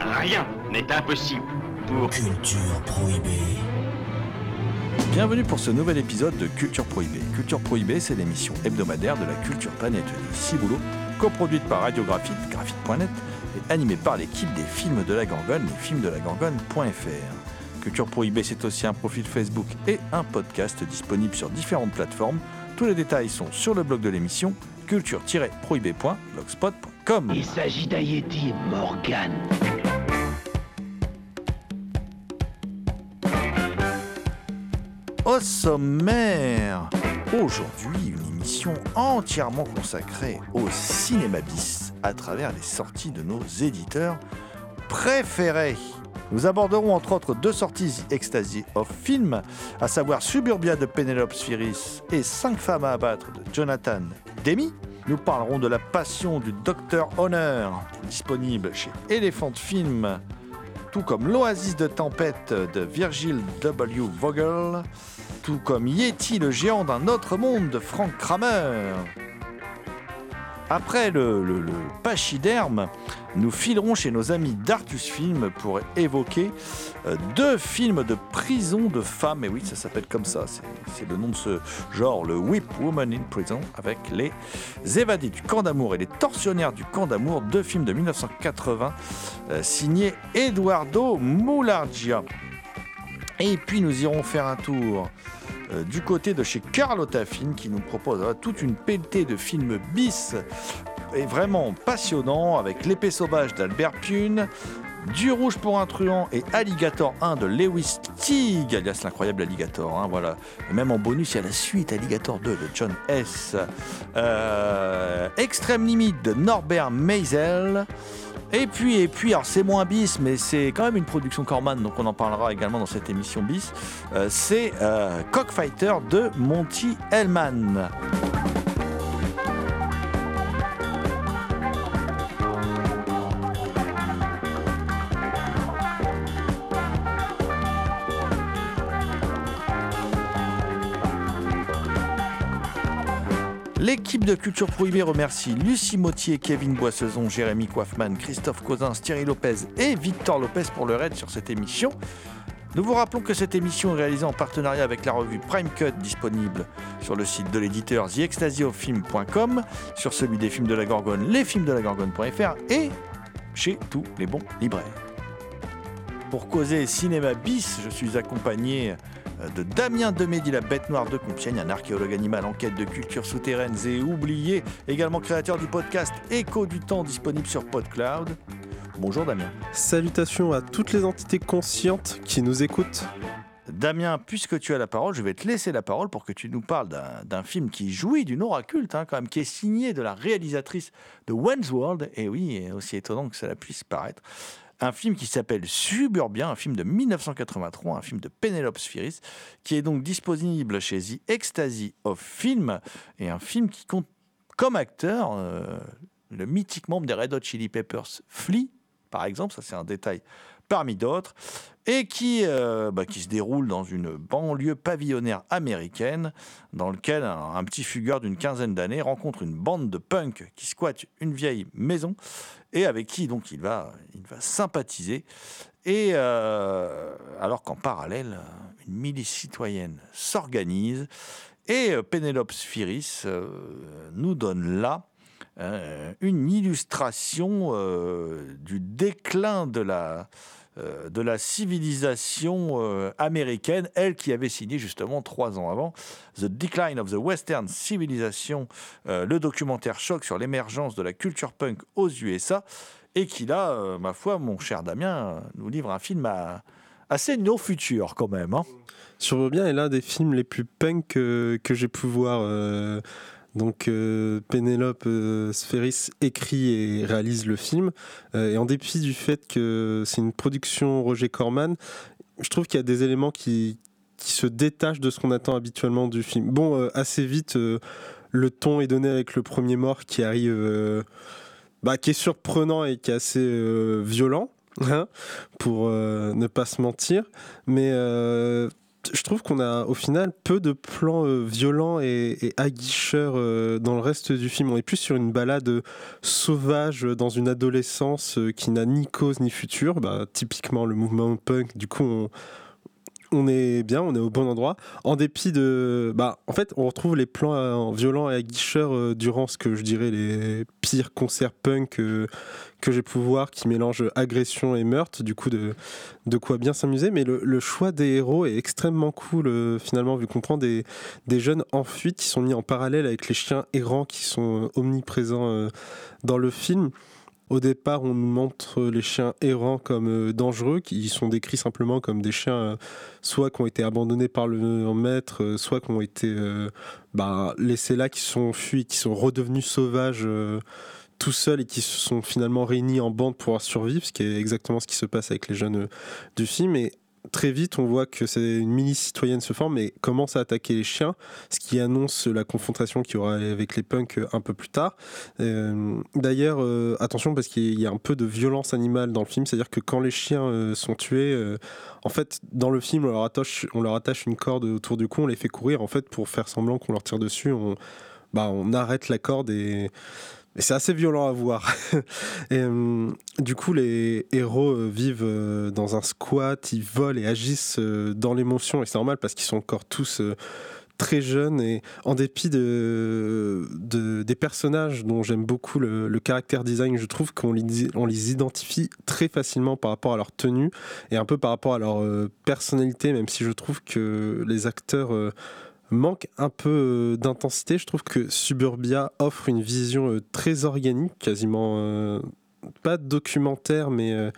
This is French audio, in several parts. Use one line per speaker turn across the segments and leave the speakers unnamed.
Rien n'est impossible pour...
Culture prohibée.
Bienvenue pour ce nouvel épisode de Culture Prohibée. Culture Prohibée, c'est l'émission hebdomadaire de la culture planète du Ciboulot, coproduite par Radiographite, graphite.net, et animée par l'équipe des films de la Gorgone, les films de la Gorgone.fr. Culture Prohibée, c'est aussi un profil Facebook et un podcast disponible sur différentes plateformes. Tous les détails sont sur le blog de l'émission culture-prohibée.blogspot.com.
Il s'agit d'un Yeti, Morgan.
Au sommaire, aujourd'hui une émission entièrement consacrée au cinéma bis à travers les sorties de nos éditeurs préférés. Nous aborderons entre autres deux sorties Ecstasy of Film, à savoir Suburbia de Penelope Spheris et Cinq femmes à abattre de Jonathan Demi. Nous parlerons de la passion du Docteur Honor, disponible chez Elephant Film, tout comme l'Oasis de tempête de Virgil W. Vogel, tout comme Yeti le géant d'un autre monde de Frank Kramer. Après le, le, le pachyderme, nous filerons chez nos amis d'Artus Film pour évoquer euh, deux films de prison de femmes. Et oui, ça s'appelle comme ça. C'est- le nom de ce genre, le Whip Woman in Prison, avec les évadés du camp d'amour et les tortionnaires du camp d'amour. Deux films de 1980 euh, signés Eduardo Moulargia. Et puis nous irons faire un tour euh, du côté de chez Carlotta Film qui nous propose toute une pelletée de films bis et vraiment passionnant avec L'épée sauvage d'Albert Pune, Du rouge pour un et Alligator 1 de Lewis Teague, alias l'incroyable Alligator. hein, voilà. Même en bonus, il y a la suite Alligator 2 de John S. Euh, Extrême limite de Norbert Meisel. Et puis, et puis, alors c'est moins bis, mais c'est quand même une production Corman, donc on en parlera également dans cette émission bis. Euh, c'est euh, Cockfighter de Monty Hellman. L'équipe de Culture Prohibée remercie Lucie Mottier, Kevin Boissezon, Jérémy Coiffman, Christophe Cosins, Thierry Lopez et Victor Lopez pour leur aide sur cette émission. Nous vous rappelons que cette émission est réalisée en partenariat avec la revue Prime Cut disponible sur le site de l'éditeur TheExtasyOfFilm.com, sur celui des films de la Gorgone, lesfilmsdelagorgone.fr et chez tous les bons libraires. Pour causer cinéma bis, je suis accompagné de Damien Demédy, la bête noire de Compiègne, un archéologue animal en quête de cultures souterraines et oubliées, également créateur du podcast Écho du temps disponible sur PodCloud. Bonjour Damien.
Salutations à toutes les entités conscientes qui nous écoutent.
Damien, puisque tu as la parole, je vais te laisser la parole pour que tu nous parles d'un- film qui jouit d'une aura culte, hein, quand même, qui est signé de la réalisatrice de Wayne's World, et oui, aussi étonnant que cela puisse paraître. Un film qui s'appelle Suburbia, un film de 1983, un film de Penelope Spheris, qui est donc disponible chez The Ecstasy of Film, et un film qui compte comme acteur euh, le mythique membre des Red Hot Chili Peppers, Flea, par exemple, ça c'est un détail parmi d'autres, et qui, euh, bah, qui se déroule dans une banlieue pavillonnaire américaine, dans lequel un, petit fugueur d'une quinzaine d'années rencontre une bande de punks qui squattent une vieille maison, et avec qui donc il va, il va sympathiser, et euh, alors qu'en parallèle, une milice citoyenne s'organise, et euh, Pénélope Sphiris nous donne là une illustration du déclin de la, euh, de la civilisation euh, américaine, elle qui avait signé justement trois ans avant The Decline of the Western Civilization, euh, le documentaire choc sur l'émergence de la culture punk aux USA, et qui là, ma foi, mon cher Damien, nous livre un film assez no futur quand même. Hein.
Suburbia est l'un des films les plus punk que, j'ai pu voir. Donc euh, Pénélope euh, écrit et réalise le film. Euh, et en dépit du fait que c'est une production Roger Corman, je trouve qu'il y a des éléments qui, se détachent de ce qu'on attend habituellement du film. Bon, euh, assez vite, le ton est donné avec le premier mort qui arrive, bah, qui est surprenant et qui est assez violent, hein, pour ne pas se mentir. Mais je trouve qu'on a au final peu de plans euh, violents et, et aguicheurs euh, dans le reste du film. On est plus sur une balade euh, sauvage dans une adolescence qui n'a ni cause ni futur. Bah, typiquement le mouvement punk. Du coup, on, on est bien, on est au bon endroit. En dépit de. Bah, en fait, on retrouve les plans euh, violents et aguicheurs euh, durant ce que je dirais les pires concerts punk que j'ai pu voir qui mélangent agression et meurtre. Du coup, de, de quoi bien s'amuser. Mais le, choix des héros est extrêmement cool, euh, finalement, vu qu'on prend des, des jeunes en fuite qui sont mis en parallèle avec les chiens errants qui sont euh, omniprésents dans le film. Au départ, on nous montre les chiens errants comme euh, dangereux, qui sont décrits simplement comme des chiens euh, soit qui ont été abandonnés par le maître, euh, soit qui ont été bah, laissés là, qui sont fuis, qui sont redevenus sauvages tout seuls et qui se sont finalement réunis en bande pour survivre, ce qui est exactement ce qui se passe avec les jeunes du film. Très vite, on voit que c'est une mini-citoyenne se forme et commence à attaquer les chiens, ce qui annonce la confrontation qu'il y aura avec les punks un peu plus tard. Euh, D'ailleurs, euh, attention parce qu'il y a un peu de violence animale dans le film, c'est-à-dire que quand les chiens euh, sont tués, en fait, dans le film, on leur, attache, on leur attache une corde autour du cou, on les fait courir, en fait, pour faire semblant qu'on leur tire dessus, on, bah, on arrête la corde et... et c'est assez violent à voir. euh, du coup, les héros euh, vivent euh, dans un squat, ils volent et agissent dans l'émotion, et c'est normal parce qu'ils sont encore tous très jeunes. Et en dépit de, de- des personnages dont j'aime beaucoup le, le caractère design, je trouve qu'on les, on les identifie très facilement par rapport à leur tenue et un peu par rapport à leur personnalité, même si je trouve que les acteurs manquent un peu euh, d'intensité. Je trouve que Suburbia offre une vision euh, très organique, quasiment euh, pas documentaire, mais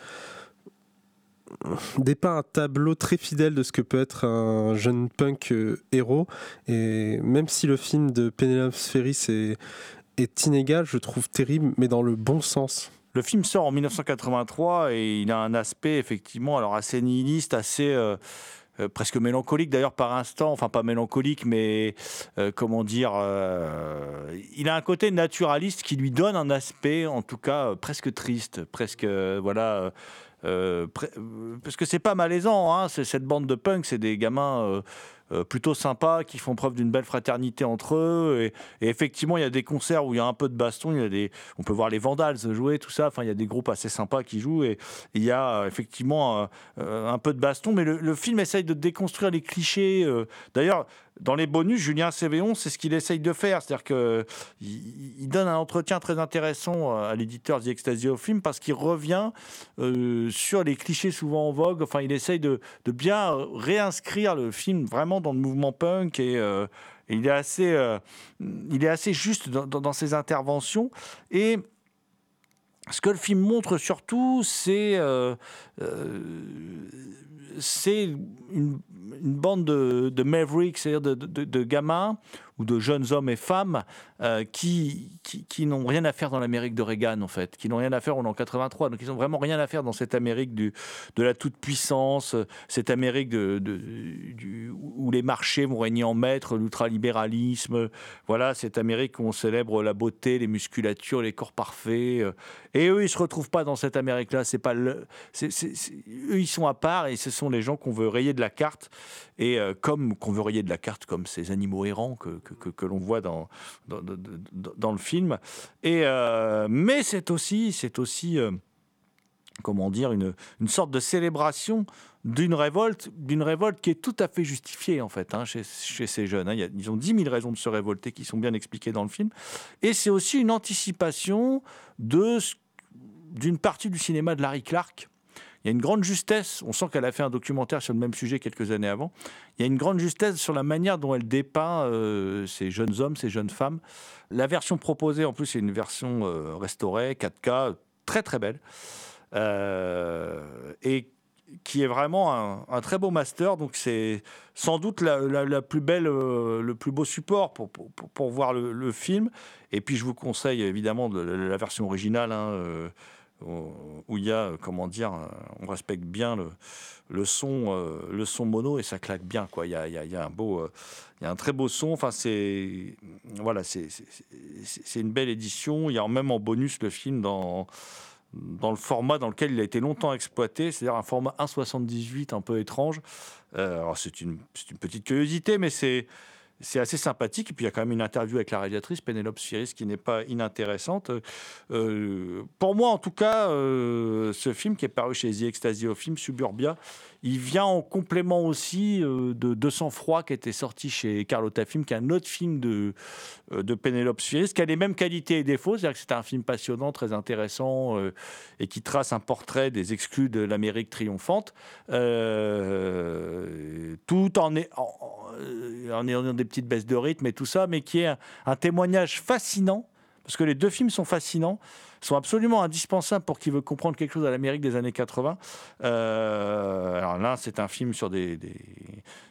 dépeint un tableau très fidèle de ce que peut être un jeune punk héros. Et même si le film de Penelope Ferris est, inégal, je trouve terrible, mais dans le bon sens.
Le film sort en 1983 et il a un aspect effectivement alors assez nihiliste, assez euh, presque mélancolique d'ailleurs par instant, enfin pas mélancolique mais euh, comment dire, euh, il a un côté naturaliste qui lui donne un aspect en tout cas presque triste, presque voilà. parce que c'est pas malaisant, hein, cette bande de punk, c'est des gamins plutôt sympas qui font preuve d'une belle fraternité entre eux. Et, effectivement, il y a des concerts où il y a un peu de baston, il y a des, on peut voir les Vandals jouer, tout ça. Enfin, il y a des groupes assez sympas qui jouent et il y a euh, effectivement euh, euh, un peu de baston. Mais le, le film essaye de déconstruire les clichés. euh. D'ailleurs, dans les bonus, Julien Cévéon, c'est ce qu'il essaye de faire. C'est-à-dire qu'il il donne un entretien très intéressant à l'éditeur The Ecstasy of Film parce qu'il revient euh, sur les clichés souvent en vogue. Enfin, il essaye de, bien réinscrire le film vraiment dans le mouvement punk et, euh, il est assez, euh, il est assez juste dans, ses interventions. Et ce que le film montre surtout, c'est c'est une, une bande de, de mavericks, c'est-à-dire de, de- de gamins ou de jeunes hommes et femmes euh, qui, qui, n'ont rien à faire dans l'Amérique de Reagan, en fait, qui n'ont rien à faire, on est en 83, donc ils n'ont vraiment rien à faire dans cette Amérique du, de la toute-puissance, cette Amérique de, du- où les marchés vont régner en maître, l'ultralibéralisme, voilà, cette Amérique où on célèbre la beauté, les musculatures, les corps parfaits. euh, et eux, ils se retrouvent pas dans cette Amérique-là. C'est pas le, eux, ils sont à part et ce sont les gens qu'on veut rayer de la carte. Et euh, comme qu'on veut rayer de la carte, comme ces animaux errants que, que, l'on voit dans, dans, le film. Et, euh, mais c'est aussi, c'est aussi euh, comment dire, une, une sorte de célébration d'une révolte, d'une révolte qui est tout à fait justifiée en fait hein, chez, chez ces jeunes. hein. Ils ont 10 000 raisons de se révolter qui sont bien expliquées dans le film. Et c'est aussi une anticipation de d'une partie du cinéma de Larry Clark. Il y a une grande justesse, on sent qu'elle a fait un documentaire sur le même sujet quelques années avant, il y a une grande justesse sur la manière dont elle dépeint euh, ces jeunes hommes, ces jeunes femmes. La version proposée, en plus, c'est une version euh, restaurée, 4K, très très belle. Euh, et qui est vraiment un, très beau master. Donc c'est sans doute la, plus belle, le plus beau support pour, pour, voir le, film. Et puis je vous conseille évidemment de, la- version originale. hein, où il y a, euh, comment dire, euh, on respecte bien le, son, euh, le son mono et ça claque bien, quoi. Il y a, a- un beau, il y a un très beau son. Enfin, c'est, voilà, c'est, une belle édition. Il y a même en bonus le film dans dans le format dans lequel il a été longtemps exploité, c'est-à-dire un format 1,78 un peu étrange. Alors c'est une, c'est une petite curiosité, mais c'est c'est assez sympathique. Et puis il y a quand même une interview avec la réalisatrice Pénélope Spheris qui n'est pas inintéressante. Euh, pour moi, en tout cas, euh, ce film qui est paru chez The Ecstasy of Film, Suburbia, il vient en complément aussi euh, de 200 froid qui était sorti chez Carlotta Film, qui est un autre film de, euh, de Pénélope qui a les mêmes qualités et défauts. C'est-à-dire que c'est un film passionnant, très intéressant et qui trace un portrait des exclus de l'Amérique triomphante, tout en, est- en, en ayant des petites baisses de rythme et tout ça, mais qui est un, témoignage fascinant, parce que les deux films sont fascinants, sont absolument indispensables pour qui veut comprendre quelque chose à l'Amérique des années 80. Euh, alors là, c'est un film sur des-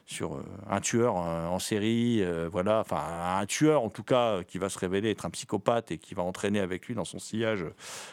sur euh, un tueur euh, en série, euh, voilà, enfin un tueur en tout cas qui va se révéler être un psychopathe et qui va entraîner avec lui dans son sillage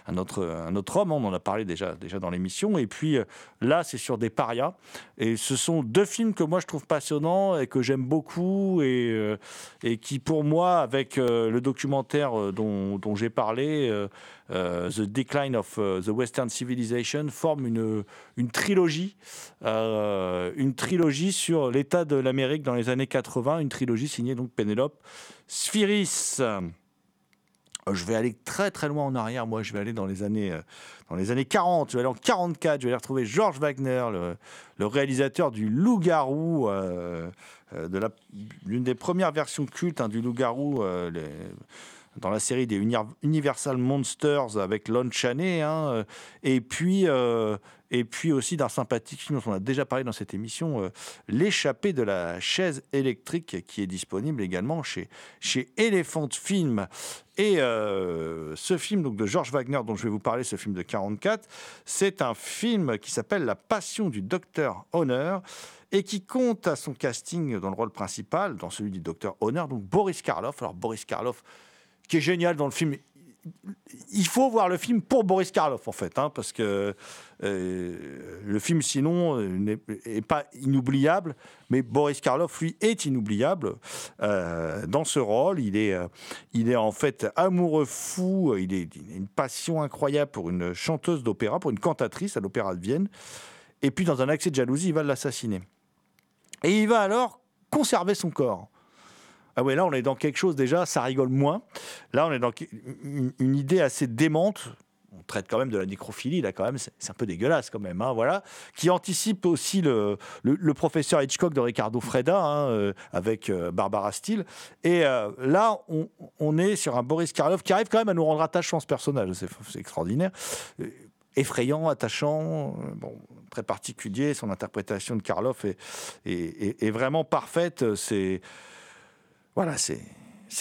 un autre, un autre homme. On en a parlé déjà, déjà dans l'émission. Et puis là, c'est sur des parias. Et ce sont deux films que moi je trouve passionnants et que j'aime beaucoup et, et qui, pour moi, avec le documentaire dont, j'ai parlé, The Decline of euh, the Western Civilization, forment une, une trilogie, euh, une trilogie sur l'état de l'Amérique dans les années 80, une trilogie signée donc Pénélope Sphiris. Euh, Je vais aller très très loin en arrière. Moi, je vais aller dans les années, euh, dans les années 40. Je vais aller en 44. Je vais aller retrouver George Wagner, le, réalisateur du Loup-garou, euh, euh, de l'une des premières versions cultes hein, du Loup-garou. euh, dans la série des Uni- Universal Monsters avec Lon Chaney, hein, euh, et puis euh, et puis aussi d'un sympathique film dont on a déjà parlé dans cette émission, euh, L'échappée de la chaise électrique, qui est disponible également chez chez Elephant Film. Et ce film donc de George Wagner dont je vais vous parler, ce film de 44, c'est un film qui s'appelle La Passion du Docteur Honor et qui compte à son casting dans le rôle principal, dans celui du Docteur Honor, donc Boris Karloff. Alors Boris Karloff, qui est génial dans le film. Il faut voir le film pour Boris Karloff, en fait, hein, parce que euh, le film, sinon, n'est est pas inoubliable, mais Boris Karloff, lui, est inoubliable euh, dans ce rôle. Il est, euh, il est en fait amoureux fou, il a une passion incroyable pour une chanteuse d'opéra, pour une cantatrice à l'Opéra de Vienne. Et puis, dans un accès de jalousie, il va l'assassiner. Et il va alors conserver son corps. Ah ouais, là, on est dans quelque chose déjà, ça rigole moins. Là, on est dans une, idée assez démente. On traite quand même de la nécrophilie, là, quand même, c'est un peu dégueulasse, quand même, hein, voilà. Qui anticipe aussi le, le, professeur Hitchcock de Ricardo Freda, hein, euh, avec euh, Barbara Steele. Et euh, là, on, on est sur un Boris Karloff qui arrive quand même à nous rendre attachants, ce personnage. C'est extraordinaire. Effrayant, attachant, bon, très particulier. Son interprétation de Karloff est, est, est- est vraiment parfaite. C'est voilà, c'est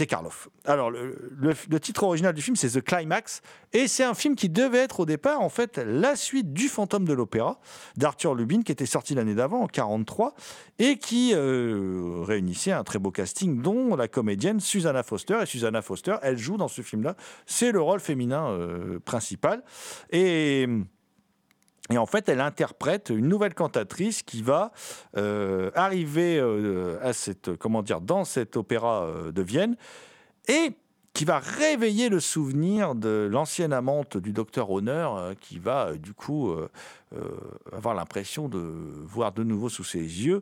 Karloff. Alors, le, titre original du film, c'est The Climax, et c'est un film qui devait être au départ, en fait, la suite du Fantôme de l'Opéra d'Arthur Lubin, qui était sorti l'année d'avant, en 43, et qui euh, réunissait un très beau casting, dont la comédienne Susanna Foster. Et Susanna Foster, elle joue dans ce film-là, c'est le rôle féminin euh, principal. Et. Et en fait, elle interprète une nouvelle cantatrice qui va euh, arriver euh, à cette, comment dans cet opéra euh, de Vienne et qui va réveiller le souvenir de l'ancienne amante du docteur Honor, qui va du coup avoir l'impression de voir de nouveau sous ses yeux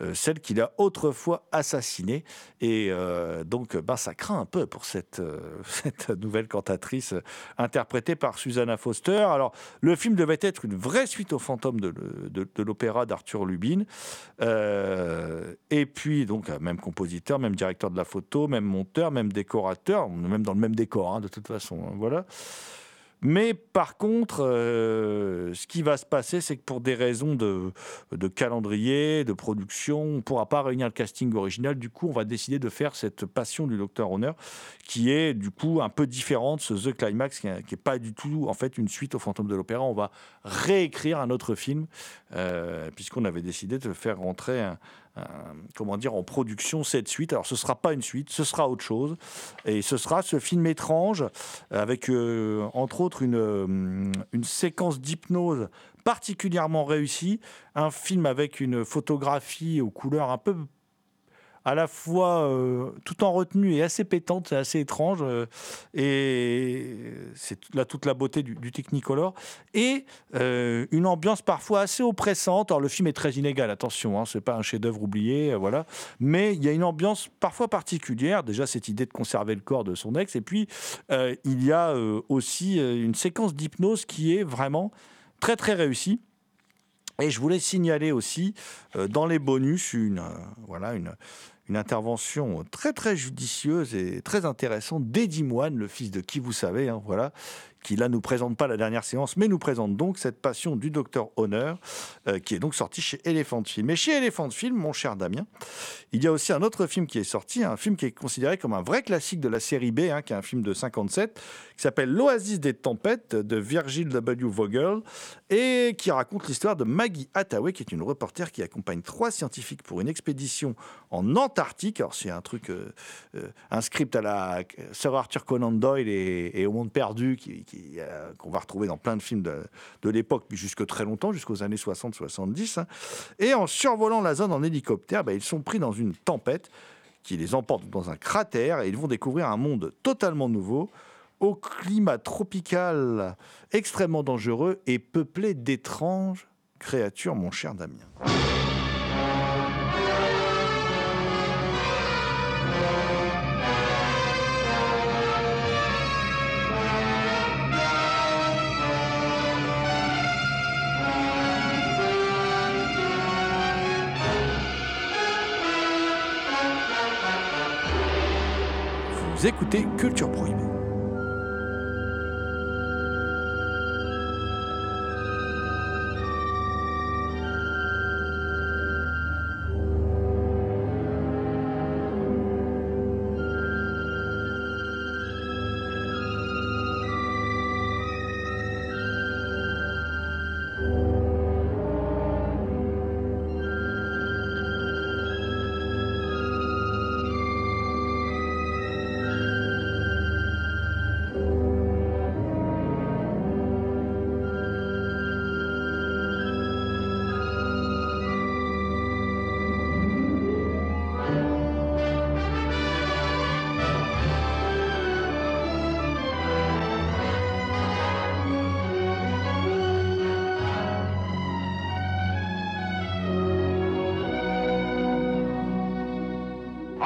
euh, celle qu'il a autrefois assassinée. Et euh, donc, ben, ça craint un peu pour cette, euh, nouvelle cantatrice euh, interprétée par Susanna Foster. Alors, le film devait être une vraie suite au fantôme de, l'opéra d'Arthur Lubin. Euh, et puis, donc, euh, même compositeur, même directeur de la photo, même monteur, même décorateur, même dans le même décor, hein, de toute façon. hein, voilà. Mais par contre, euh, ce qui va se passer, c'est que pour des raisons de, calendrier, de production, on ne pourra pas réunir le casting original. Du coup, on va décider de faire cette passion du Docteur Honneur, qui est du coup un peu différente, ce The Climax, qui n'est pas du tout en fait une suite au Fantôme de l'Opéra. On va réécrire un autre film, euh, puisqu'on avait décidé de faire rentrer un, comment dire, en production cette suite. Alors ce sera pas une suite, ce sera autre chose. Et ce sera ce film étrange avec, euh, entre autres, une, euh, une séquence d'hypnose particulièrement réussie. Un film avec une photographie aux couleurs un peu à la fois euh, tout en retenue et assez pétante, c'est assez étrange. Euh, et c'est là toute la beauté du, Technicolor. Et euh, une ambiance parfois assez oppressante. Alors le film est très inégal, attention, hein, c'est pas un chef-d'œuvre oublié, voilà. Mais il y a une ambiance parfois particulière. Déjà cette idée de conserver le corps de son ex. Et puis il y a aussi une séquence d'hypnose qui est vraiment très très réussie. Et je voulais signaler aussi dans les bonus une, voilà, une, une intervention très très judicieuse et très intéressante d'Eddie Moine, le fils de qui vous savez, hein, voilà, qui là nous présente pas la dernière séance, mais nous présente donc cette passion du docteur Honor, euh, qui est donc sorti chez Elephant Film. Et chez Elephant Film, mon cher Damien, il y a aussi un autre film qui est sorti, un film qui est considéré comme un vrai classique de la série B, hein, qui est un film de 57, qui s'appelle L'Oasis des tempêtes de Virgil W. Vogel, et qui raconte l'histoire de Maggie Hathaway, qui est une reporter qui accompagne trois scientifiques pour une expédition en Antarctique. Alors c'est un truc, euh, euh, script à la Sir Arthur Conan Doyle et, au monde perdu euh, qu'on va retrouver dans plein de films de, de l'époque, jusque très longtemps, jusqu'aux années 60-70. Hein. Et en survolant la zone en hélicoptère, bah, ils sont pris dans une tempête qui les emporte dans un cratère et ils vont découvrir un monde totalement nouveau, au climat tropical extrêmement dangereux et peuplé d'étranges créatures, mon cher Damien. écoutez Culture Prohibée.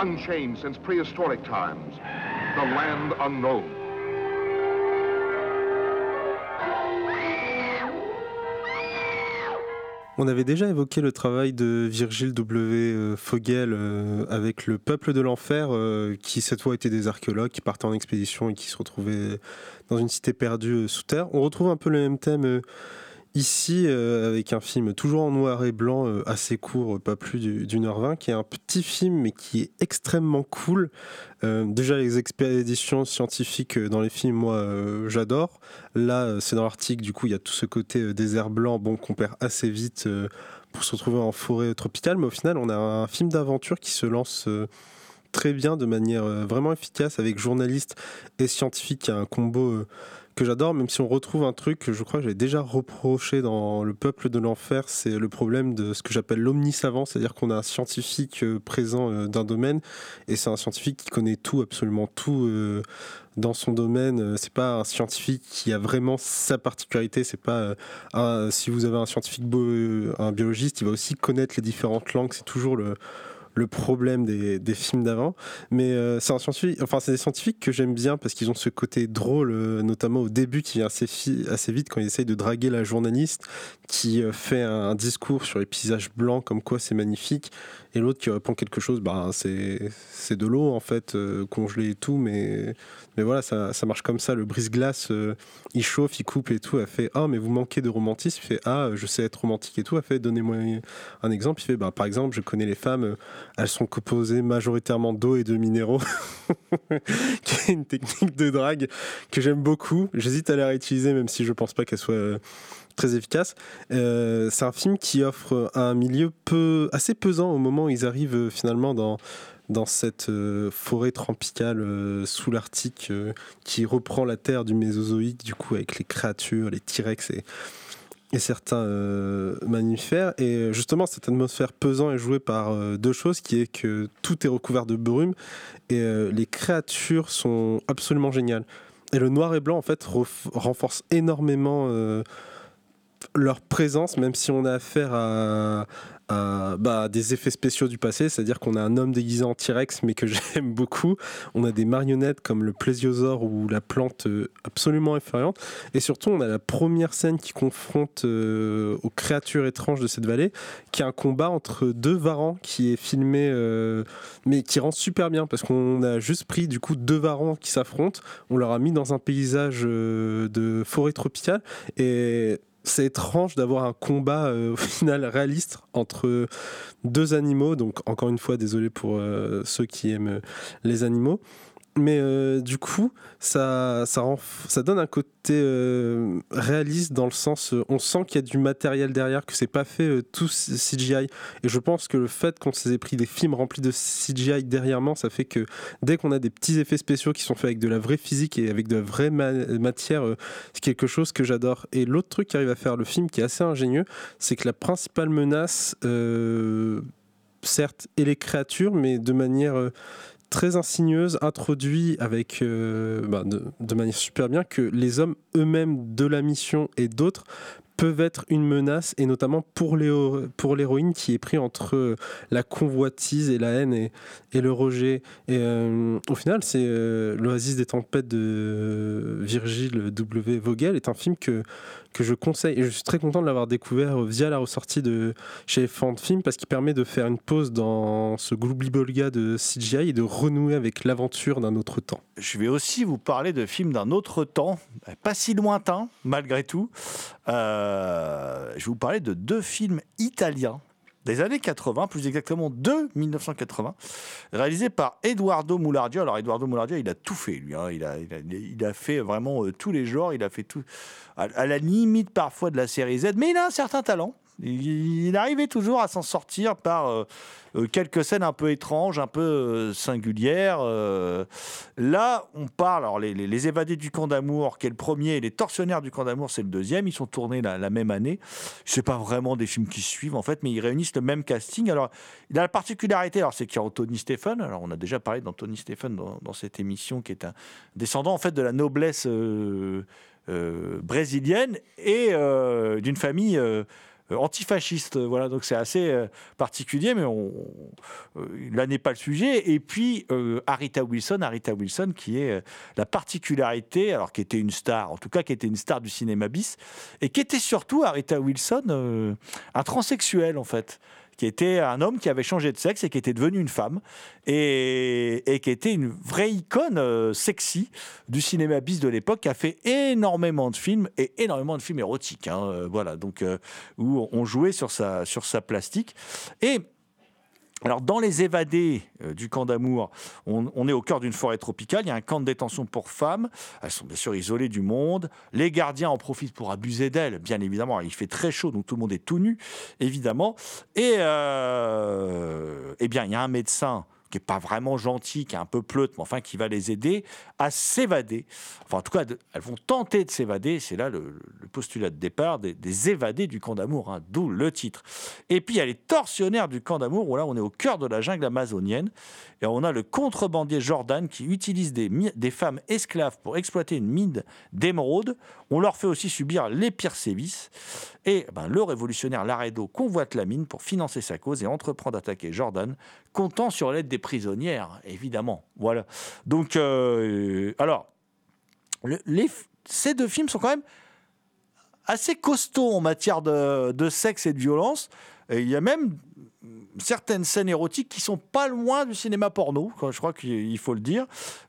Unchanged since prehistoric times, the land unknown.
On avait déjà évoqué le travail de Virgile W. Fogel euh, avec le peuple de l'enfer, euh, qui cette fois était des archéologues qui partaient en expédition et qui se retrouvaient dans une cité perdue euh, sous terre. On retrouve un peu le même thème Ici, euh, avec un film toujours en noir et blanc, euh, assez court, pas plus d'une heure vingt, qui est un petit film mais qui est extrêmement cool. Euh, déjà, les expéditions scientifiques dans les films, moi, j'adore. Là, c'est dans l'Arctique, du coup, il y a tout ce côté désert blanc, bon, qu'on perd assez vite pour se retrouver en forêt tropicale. Mais au final, on a un film d'aventure qui se lance très bien, de manière vraiment efficace, avec journalistes et scientifiques. Il y a un combo que j'adore, même si on retrouve un truc que je crois que j'avais déjà reproché dans Le Peuple de l'Enfer, c'est le problème de ce que j'appelle l'omnisavant, c'est-à-dire qu'on a un scientifique euh, présent euh, d'un domaine, et c'est un scientifique qui connaît tout, absolument tout euh, dans son domaine. C'est pas un scientifique qui a vraiment sa particularité. C'est pas si vous avez un scientifique, un biologiste, il va aussi connaître les différentes langues. C'est toujours le, le problème des, des films d'avant. Mais euh, c'est un scientifique, enfin c'est des scientifiques que j'aime bien parce qu'ils ont ce côté drôle, euh, notamment au début qui vient assez, assez vite quand ils essayent de draguer la journaliste qui euh, fait un, discours sur les paysages blancs comme quoi c'est magnifique et l'autre qui répond quelque chose, bah c'est de l'eau en fait euh, congelée et tout, mais mais voilà ça, ça marche comme ça. Le brise-glace, il chauffe, il coupe et tout. Elle fait ah mais vous manquez de romantisme. Il fait ah je sais être romantique et tout. Elle fait donnez-moi un exemple. Il fait bah par exemple je connais les femmes, elles sont composées majoritairement d'eau et de minéraux, qui est une technique de drague que j'aime beaucoup. J'hésite à la réutiliser même si je pense pas qu'elle soit euh, très efficace. Euh, c'est un film qui offre un milieu assez pesant au moment où ils arrivent euh, finalement dans, cette forêt tropicale sous l'Arctique qui reprend la terre du Mésozoïque, du coup, avec les créatures, les T-Rex et, et certains euh, mammifères. Et euh, justement, cette atmosphère pesante est jouée par euh, deux choses, qui est que tout est recouvert de brume et les créatures sont absolument géniales. Et le noir et blanc, en fait, renforce énormément leur présence, même si on a affaire à, à, bah, des effets spéciaux du passé, c'est-à-dire qu'on a un homme déguisé en T-Rex, mais que j'aime beaucoup. On a des marionnettes comme le plésiosaure ou la plante euh, absolument effrayante. Et surtout, on a la première scène qui confronte euh, aux créatures étranges de cette vallée, qui est un combat entre deux varans qui est filmé, euh, mais qui rend super bien, parce qu'on a juste pris du coup deux varans qui s'affrontent, on leur a mis dans un paysage euh, de forêt tropicale, et c'est étrange d'avoir un combat euh, au final réaliste entre deux animaux. Donc encore une fois, désolé pour euh, ceux qui aiment euh, les animaux. Mais euh, du coup, ça, ça, donne un côté euh, réaliste dans le sens, euh, on sent qu'il y a du matériel derrière, que c'est pas fait euh, tout CGI. Et je pense que le fait qu'on s'est pris des films remplis de CGI derrière ça fait que dès qu'on a des petits effets spéciaux qui sont faits avec de la vraie physique et avec de la vraie ma- matière, c'est quelque chose que j'adore. Et l'autre truc qui arrive à faire le film, qui est assez ingénieux, c'est que la principale menace, certes, est les créatures, mais de manière très insigneuse, introduit avec euh, bah, de, manière super bien que les hommes eux-mêmes de la mission et d'autres peuvent être une menace et notamment pour l'héro- pour l'héroïne qui est pris entre euh, la convoitise et la haine et, le rejet. Et euh, au final c'est l'oasis des tempêtes de Virgile W. Vogel est un film que que je conseille et je suis très content de l'avoir découvert via la ressortie de chez Fan Film parce qu'il permet de faire une pause dans ce gloubi-bolga de CGI et de renouer avec l'aventure d'un autre temps.
Je vais aussi vous parler de films d'un autre temps, pas si lointain malgré tout. Euh, je vais vous parler de deux films italiens des années 80, plus exactement de 1980, réalisés par Eduardo Moulardio. Alors Eduardo Moulardio, il a tout fait lui, hein. il, a, il, a, fait vraiment euh, tous les genres, il a fait tout, à la limite parfois de la série Z, mais il a un certain talent. Il, arrivait toujours à s'en sortir par euh, euh, quelques scènes un peu étranges, un peu euh, singulières. Là, on parle, alors les, évadés du camp d'amour, qui est le premier, et les tortionnaires du camp d'amour, c'est le deuxième. Ils sont tournés la, même année. C'est pas vraiment des films qui suivent en fait, mais ils réunissent le même casting. Alors, il a la particularité, alors c'est qu'il y a Anthony Stephen. Alors, on a déjà parlé d'Anthony Stephen dans, dans cette émission, qui est un descendant en fait de la noblesse brésilienne et d'une famille. Euh, euh, antifasciste. Voilà, donc c'est assez euh, particulier, mais on, euh, là n'est pas le sujet. Et puis euh, Arita Wilson, Arita Wilson, qui est euh, la particularité, alors qui était une star, en tout cas qui était une star du cinéma bis, et qui était surtout Arita Wilson, euh, un transsexuel en fait qui était un homme qui avait changé de sexe et qui était devenu une femme, et, et qui était une vraie icône euh, sexy du cinéma bis de l'époque, qui a fait énormément de films, et énormément de films érotiques, hein, euh, voilà, donc euh, où on jouait sur sa, sur sa plastique. Et alors, dans les évadés euh, du camp d'amour, on, est au cœur d'une forêt tropicale. Il y a un camp de détention pour femmes. Elles sont bien sûr isolées du monde. Les gardiens en profitent pour abuser d'elles, bien évidemment. Il fait très chaud, donc tout le monde est tout nu, évidemment. Et euh, eh bien, il y a un médecin qui est pas vraiment gentil, qui est un peu pleutre, mais enfin qui va les aider à s'évader. Enfin, en tout cas, elles vont tenter de s'évader. C'est là le, postulat de départ des, évadés du camp d'amour, hein, d'où le titre. Et puis il y a les tortionnaires du camp d'amour, où là on est au cœur de la jungle amazonienne. Et on a le contrebandier Jordan qui utilise des femmes esclaves pour exploiter une mine d'émeraude. On leur fait aussi subir les pires sévices. Et ben, le révolutionnaire Laredo convoite la mine pour financer sa cause et entreprend d'attaquer Jordan, comptant sur l'aide des prisonnières, évidemment. Voilà. Donc, euh, alors, ces deux films sont quand même assez costauds en matière de, sexe et de violence. Et il y a même certaines scènes érotiques qui sont pas loin du cinéma porno, je crois qu'il faut le dire.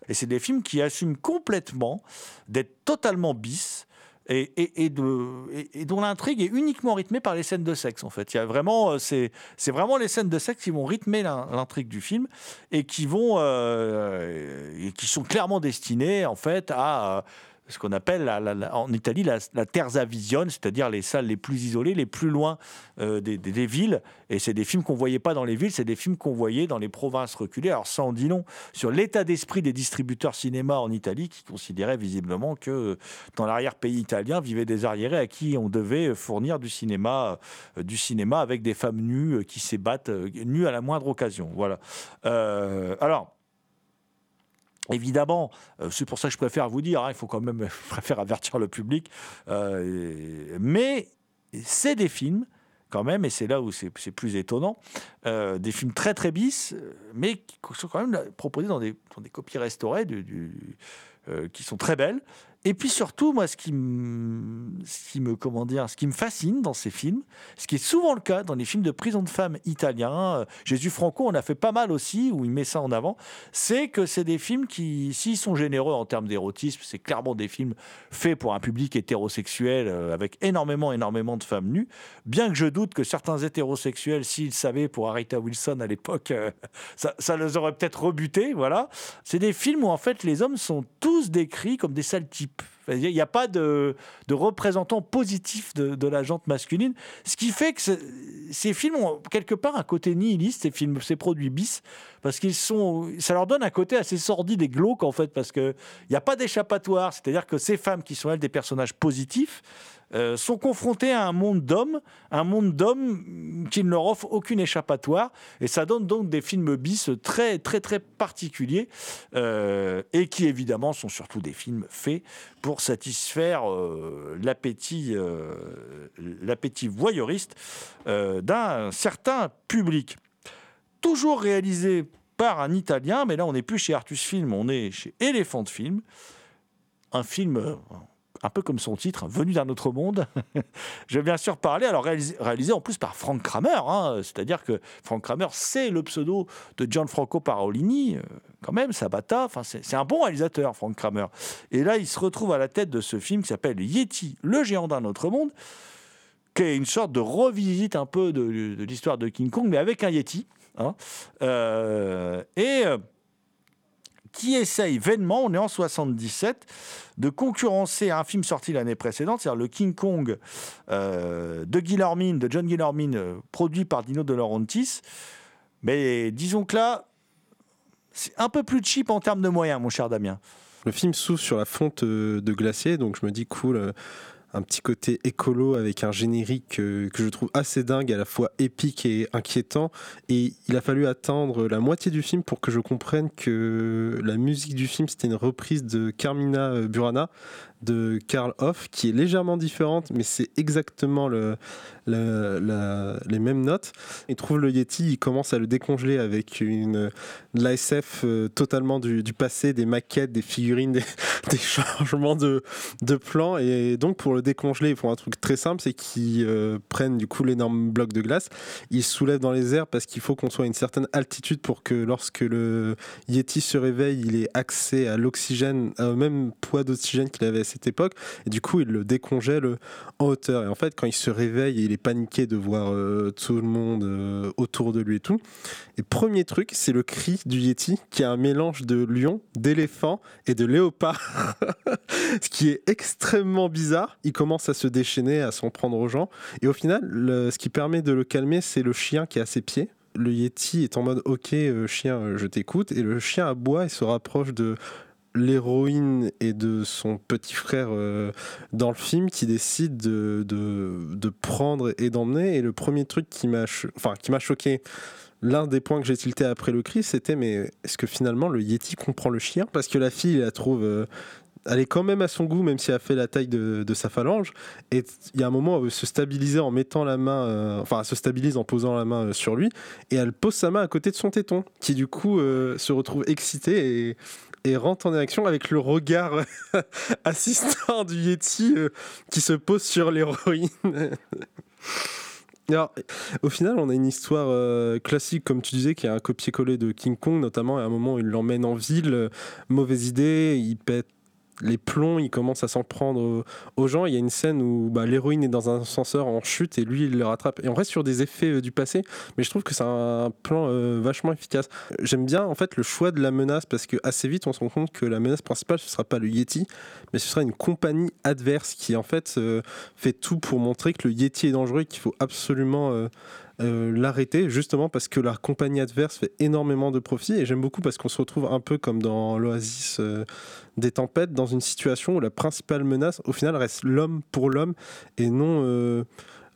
Et c'est des films qui assument complètement d'être totalement bis. Et, dont l'intrigue est uniquement rythmée par les scènes de sexe en fait. Euh, c'est, vraiment les scènes de sexe qui vont rythmer l'in- l'intrigue du film et qui vont, euh, qui sont clairement destinées en fait à euh, ce qu'on appelle en Italie la, terza visione, c'est-à-dire les salles les plus isolées, les plus loin euh, des, villes. Et c'est des films qu'on voyait pas dans les villes, c'est des films qu'on voyait dans les provinces reculées. Alors ça en dit long sur l'état d'esprit des distributeurs cinéma en Italie, qui considéraient visiblement que euh, dans l'arrière-pays italien vivaient des arriérés à qui on devait fournir du cinéma, euh, du cinéma avec des femmes nues euh, qui s'ébattent euh, nues à la moindre occasion. Voilà. Euh, alors. Évidemment, euh, c'est pour ça que je préfère vous dire, hein, il faut quand même, avertir le public, euh, mais c'est des films quand même, et c'est là où c'est plus étonnant, euh, des films très très bis, mais qui sont quand même proposés dans des, copies restaurées qui sont très belles. Et puis surtout, moi, ce qui, me, ce qui me, comment dire, ce qui me fascine dans ces films, ce qui est souvent le cas dans les films de prison de femmes italiens, euh, Jésus Franco, on a fait pas mal aussi, où il met ça en avant, c'est que c'est des films qui, s'ils sont généreux en termes d'érotisme, c'est clairement des films faits pour un public hétérosexuel euh, avec énormément, énormément de femmes nues. Bien que je doute que certains hétérosexuels, s'ils savaient pour Arita Wilson à l'époque, euh, ça, ça les aurait peut-être rebutés. Voilà. C'est des films où en fait les hommes sont tous décrits comme des sales. équipe Il n'y a pas de, de représentant positif de, la jante masculine, ce qui fait que ce- ces films ont quelque part un côté nihiliste, ces films, ces produits bis, parce qu'ils sont, ça leur donne un côté assez sordide et glauque en fait, parce que il n'y a pas d'échappatoire, c'est-à-dire que ces femmes qui sont elles des personnages positifs euh, sont confrontées à un monde d'hommes, un monde d'hommes qui ne leur offre aucune échappatoire, et ça donne donc des films bis très très très particuliers euh, et qui évidemment sont surtout des films faits pour satisfaire euh, l'appétit euh, l'appétit voyeuriste euh, d'un certain public. Toujours réalisé par un Italien, mais là on n'est plus chez Artus Film, on est chez Elephant Film, un film un peu comme son titre, venu d'un autre monde. Je vais bien sûr parler, alors réalisé, en plus par Frank Kramer, hein, c'est-à-dire que Frank Kramer, c'est le pseudo de Gianfranco Parolini, euh, quand même, Sabata, c'est un bon réalisateur, Frank Kramer. Et là, il se retrouve à la tête de ce film qui s'appelle Yeti, le géant d'un autre monde, qui est une sorte de revisite un peu de, de l'histoire de King Kong, mais avec un Yeti. hein. Euh, et euh, qui essaye vainement, on est en 77, de concurrencer un film sorti l'année précédente, c'est-à-dire le King Kong euh, de de John Guillermin, euh, produit par Dino De Laurentiis. Mais disons que là, c'est un peu plus cheap en termes de moyens, mon cher Damien.
Le film s'ouvre sur la fonte euh, de glacier, donc je me dis cool, un petit côté écolo avec un générique euh, que je trouve assez dingue, à la fois épique et inquiétant. Et il a fallu attendre la moitié du film pour que je comprenne que la musique du film c'était une reprise de Carmina euh, Burana de Karl Hoff, qui est légèrement différente, mais c'est exactement les mêmes notes. Il trouve le Yeti, il commence à le décongeler avec une de l'ASF euh, totalement du, passé, des maquettes, des figurines, des, changements de, de plan. Et donc pour le décongeler, ils font un truc très simple, c'est qu'ils euh, prennent du coup l'énorme bloc de glace, ils soulèvent dans les airs parce qu'il faut qu'on soit à une certaine altitude pour que lorsque le Yeti se réveille, il ait accès à l'oxygène, au même poids d'oxygène qu'il avait cette époque. Et du coup, il le décongèle en hauteur. Et en fait, quand il se réveille, il est paniqué de voir euh, tout le monde euh, autour de lui et tout. Et premier truc, c'est le cri du Yeti, qui est un mélange de lion, d'éléphant et de léopard. ce qui est extrêmement bizarre. Il commence à se déchaîner, à s'en prendre aux gens. Et au final, ce qui permet de le calmer, c'est le chien qui est à ses pieds. le Yeti est en mode ok euh, chien je t'écoute et le chien aboie et se rapproche de l'héroïne et de son petit frère euh, dans le film qui décide de, de, prendre et d'emmener. Et le premier truc qui m'a choqué l'un des points que j'ai tilté après le cri c'était mais est-ce que finalement le Yeti comprend le chien? Parce que la fille la trouve euh, elle est quand même à son goût, même si elle a fait la taille de, sa phalange. Et il y a un moment elle veut se stabiliser en mettant la main, euh, enfin, elle se stabilise en posant la main sur lui, et elle pose sa main à côté de son téton, qui du coup se retrouve excité et, et rentre en érection avec le regard assistant du Yeti euh, qui se pose sur l'héroïne. Alors, au final, on a une histoire euh, classique, comme tu disais, qui est un copier-coller de King Kong, notamment à un moment où il l'emmène en ville. euh, mauvaise idée, il pète les plombs, il commence à s'en prendre aux, gens. Il y a une scène où bah, l'héroïne est dans un ascenseur en chute et lui, il le rattrape. Et on reste sur des effets euh, du passé, mais je trouve que c'est un plan euh, vachement efficace. J'aime bien en fait le choix de la menace parce que assez vite, on se rend compte que la menace principale, ce sera pas le Yeti, mais ce sera une compagnie adverse qui en fait euh, fait tout pour montrer que le Yeti est dangereux et qu'il faut absolument euh, l'arrêter, justement parce que la compagnie adverse fait énormément de profit. Et j'aime beaucoup parce qu'on se retrouve un peu comme dans l'Oasis euh, des tempêtes, dans une situation où la principale menace, au final, reste l'homme pour l'homme et non euh,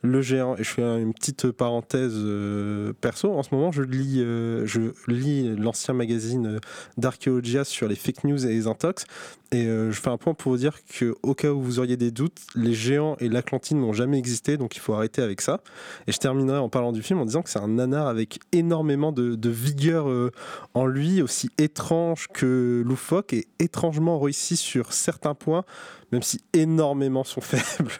le géant. Et je fais une petite parenthèse euh, perso. En ce moment, je lis, euh, lis l'ancien magazine euh, d'Archéologia sur les fake news et les intox. Et je fais un point pour vous dire que, au cas où vous auriez des doutes, les géants et l'Atlantide n'ont jamais existé, donc il faut arrêter avec ça. Et je terminerai en parlant du film en disant que c'est un nanar avec énormément de, de vigueur en lui, aussi étrange que loufoque et étrangement réussi sur certains points, même si énormément sont faibles.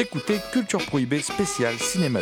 Écoutez Culture Prohibée spéciale Cinéma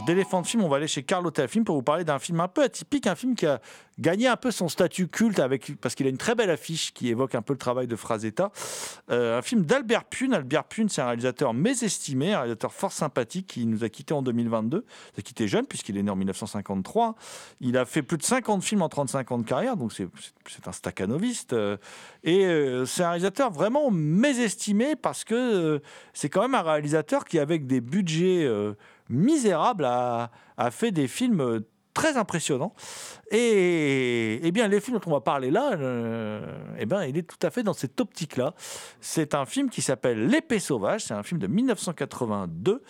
Alors d'éléphant de film, on va aller chez Carlotta Film pour vous parler d'un film un peu atypique, un film qui a gagné un peu son statut culte avec, parce qu'il a une très belle affiche qui évoque un peu le travail de Frazetta. Euh, un film d'Albert Pune. Albert Pune, c'est un réalisateur mésestimé, un réalisateur fort sympathique qui nous a quittés en 2022. Il a quitté jeune puisqu'il est né en 1953. Il a fait plus de 50 films en 35 ans de carrière, donc c'est un staccanoviste. euh, et euh, c'est un réalisateur vraiment mésestimé parce que c'est quand même un réalisateur qui, avec des budgets misérables, a, fait des films très impressionnants. Et, eh bien, les films dont on va parler là, euh, eh ben, il est tout à fait dans cette optique-là. C'est un film qui s'appelle L'épée sauvage. C'est un film de 1982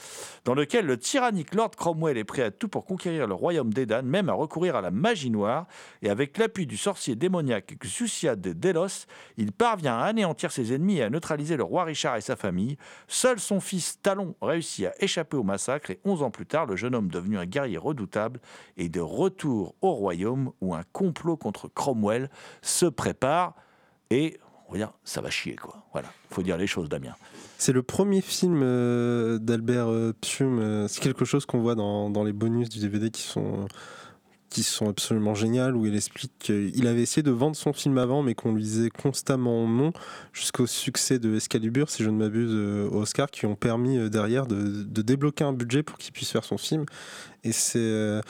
dans lequel le tyrannique Lord Cromwell est prêt à tout pour conquérir le royaume d'Edan, même à recourir à la magie noire. Et avec l'appui du sorcier démoniaque Xuciad de Delos, il parvient à anéantir ses ennemis et à neutraliser le roi Richard et sa famille. Seul son fils Talon réussit à échapper au massacre et 11 ans plus tard, le jeune homme devenu un guerrier redoutable est de retour au royaume où un complot contre Cromwell se prépare et on ça va chier quoi. Voilà, faut dire les choses Damien.
C'est le premier film euh, d'Albert euh, euh, c'est quelque chose qu'on voit dans, dans les bonus du DVD qui sont, qui sont absolument géniales, où il explique qu'il avait essayé de vendre son film avant, mais qu'on lui disait constamment non, jusqu'au succès de Excalibur, si je ne m'abuse, euh, au Oscar, qui ont permis euh, derrière de, débloquer un budget pour qu'il puisse faire son film. Et c'est euh,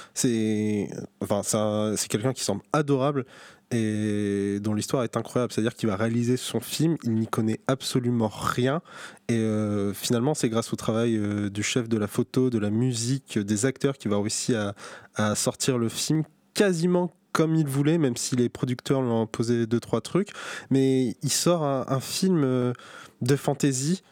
enfin, c'est quelqu'un qui semble adorable et dont l'histoire est incroyable. C'est-à-dire qu'il va réaliser son film, il n'y connaît absolument rien. Et euh, finalement, c'est grâce au travail euh, du chef de la photo, de la musique, des acteurs qui va réussir à, sortir le film quasiment comme il voulait, même si les producteurs lui ont imposé deux, trois trucs. Mais il sort un, un film euh, de fantasy.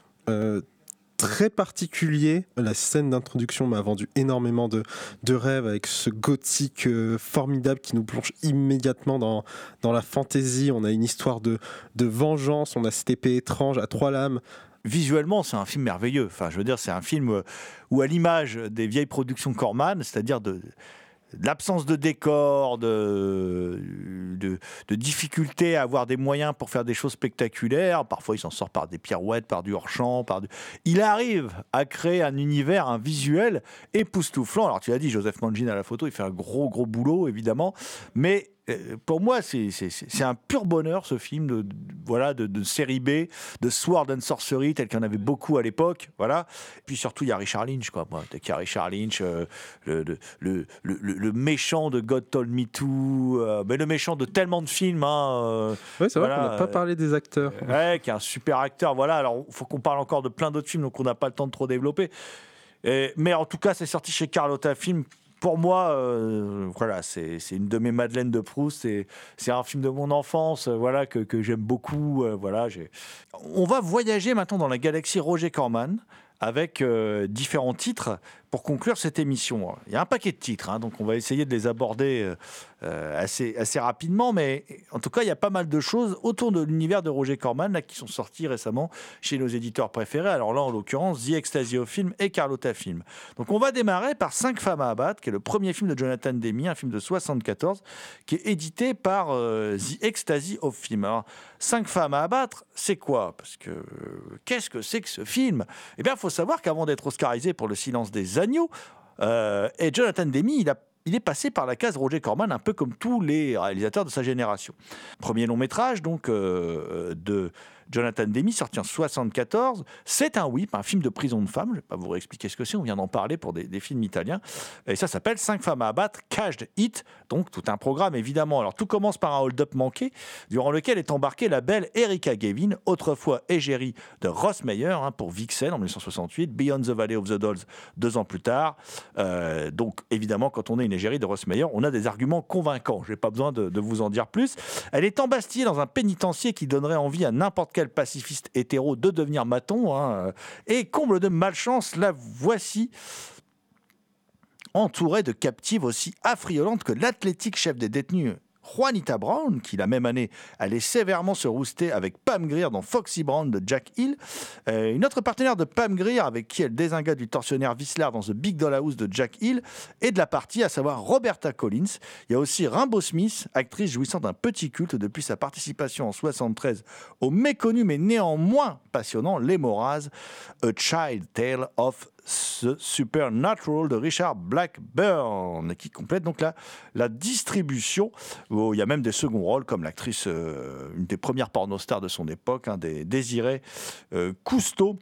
Très particulier. La scène d'introduction m'a vendu énormément de, de rêves avec ce gothique euh, formidable qui nous plonge immédiatement dans, dans la fantaisie. On a une histoire de, de vengeance, on a cette épée étrange à trois lames.
Visuellement, c'est un film merveilleux. Enfin, je veux dire, c'est un film euh, où, à l'image des vieilles productions Corman, c'est-à-dire de l'absence de décor, de, de, difficulté à avoir des moyens pour faire des choses spectaculaires. Parfois, il s'en sort par des pirouettes, par du hors-champ, par du... Il arrive à créer un univers, un visuel époustouflant. Alors, tu l'as dit, Joseph Mangin à la photo, il fait un gros, gros boulot, évidemment. Mais pour moi, c'est un pur bonheur, ce film de, de- voilà, de, de série B, de Sword and Sorcery, tel qu'il y en avait beaucoup à l'époque. Voilà. Puis surtout, il y a Richard Lynch. Quoi. Moi, y a Richard Lynch, euh, le, le, le, le- le méchant de God Told Me To, euh, mais le méchant de tellement de films. Hein, euh,
Oui, c'est vrai
Voilà,
qu'on n'a pas
euh,
parlé des acteurs.
Ouais, qui est un super acteur. Voilà, alors il faut qu'on parle encore de plein d'autres films, donc on n'a pas le temps de trop développer. Et- mais en tout cas, c'est sorti chez Carlotta Film. Pour moi, euh, voilà, c'est une de mes Madeleines de Proust. C'est un film de mon enfance, euh, voilà, que, j'aime beaucoup. euh, voilà, on va voyager maintenant dans la galaxie Roger Corman avec différents titres pour conclure cette émission. Il y a un paquet de titres, hein, donc on va essayer de les aborder euh, assez, assez rapidement, mais en tout cas, il y a pas mal de choses autour de l'univers de Roger Corman là, qui sont sortis récemment chez nos éditeurs préférés. Alors là, en l'occurrence, The Ecstasy of Film et Carlotta Film. Donc on va démarrer par 5 femmes à abattre, qui est le premier film de Jonathan Demi, un film de 74, qui est édité par euh, The Ecstasy of Film. Alors, 5 femmes à abattre, c'est quoi? Parce que euh, qu'est-ce que c'est que ce film? Eh bien, faut savoir qu'avant d'être oscarisé pour Le silence des euh, et Jonathan Demi, il est passé par la case Roger Corman, un peu comme tous les réalisateurs de sa génération. Premier long métrage donc euh, de Jonathan Demi, sorti en 74. C'est un whip, un film de prison de femmes. Je ne vais pas vous réexpliquer ce que c'est, on vient d'en parler pour des, films italiens. Et ça s'appelle 5 femmes à abattre, Caged Hit. Donc tout un programme évidemment. Alors tout commence par un hold-up manqué, durant lequel est embarquée la belle Erika Gavin, autrefois égérie de Ross Meyer hein, pour Vixen en 1968, Beyond the Valley of the Dolls deux ans plus tard. Euh, donc évidemment, quand on est une égérie de Ross Meyer, on a des arguments convaincants. Je n'ai pas besoin de, de vous en dire plus. Elle est embastillée dans un pénitencier qui donnerait envie à n'importe quel pacifiste hétéro de devenir maton. hein. Et comble de malchance, la voici entourée de captives aussi affriolantes que l'athlétique chef des détenus. Juanita Brown, qui la même année allait sévèrement se rouster avec Pam Grier dans Foxy Brown de Jack Hill. Euh, une autre partenaire de Pam Grier avec qui elle désingua du tortionnaire Whistler dans The Big Doll House de Jack Hill et de la partie, à savoir Roberta Collins. Il y a aussi Rimbaud Smith, actrice jouissant d'un petit culte depuis sa participation en 73 au méconnu mais néanmoins passionnant Les Moraz, A Child Tale of The Supernatural de Richard Blackburn, qui complète donc la, la distribution. Où il y a même des seconds rôles, comme l'actrice, euh, une des premières pornostars de son époque, hein, des Désiré euh, Cousteau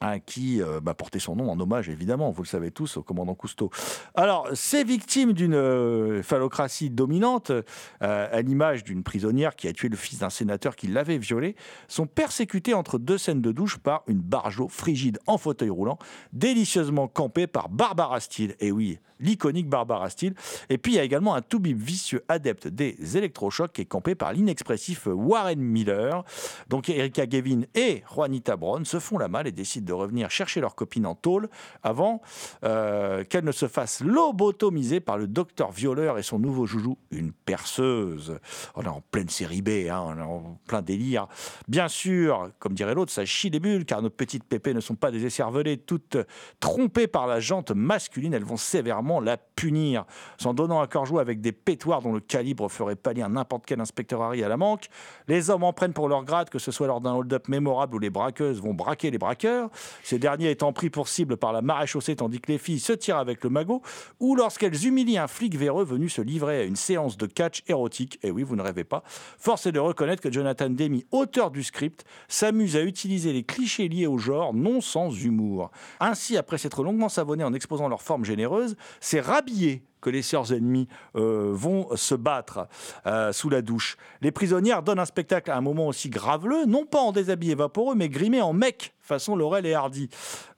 hein, qui euh, bah, portait son nom en hommage, évidemment, vous le savez tous, au commandant Cousteau. Alors, ces victimes d'une euh, phallocratie dominante, euh, à l'image d'une prisonnière qui a tué le fils d'un sénateur qui l'avait violée, sont persécutées entre deux scènes de douche par une barjo frigide en fauteuil roulant, délicieusement campée par Barbara Steele. Et oui, l'iconique Barbara Steele. Et puis, il y a également un toubib vicieux adepte des électrochocs qui est campé par l'inexpressif Warren Miller. Donc, Erika Gavin et Juanita Brown se font la malle et décident de revenir chercher leur copine en tôle avant euh, qu'elle ne se fasse lobotomiser par le docteur violeur et son nouveau joujou, une perceuse. On est en pleine série B, hein, on est en plein délire. Bien sûr, comme dirait l'autre, ça chie des bulles, car nos petites pépées ne sont pas des écervelées, toutes trompées par la jante masculine, elles vont sévèrement la punir, s'en donnant à corps joue avec des pétoires dont le calibre ferait pâlir n'importe quel inspecteur Harry à la manque. Les hommes en prennent pour leur grade, que ce soit lors d'un hold-up mémorable où les braqueuses vont braquer les braqueurs, ces derniers étant pris pour cible par la maréchaussée tandis que les filles se tirent avec le magot, ou lorsqu'elles humilient un flic véreux venu se livrer à une séance de catch érotique. Et oui, vous ne rêvez pas. Force est de reconnaître que Jonathan Demi, auteur du script, s'amuse à utiliser les clichés liés au genre, non sans humour. Ainsi, après s'être longuement savonné en exposant leur forme généreuse, c'est rhabillé que les sœurs ennemies euh, vont se battre euh, sous la douche. Les prisonnières donnent un spectacle à un moment aussi graveleux, non pas en déshabillé vaporeux, mais grimé en mec, façon Laurel et Hardy.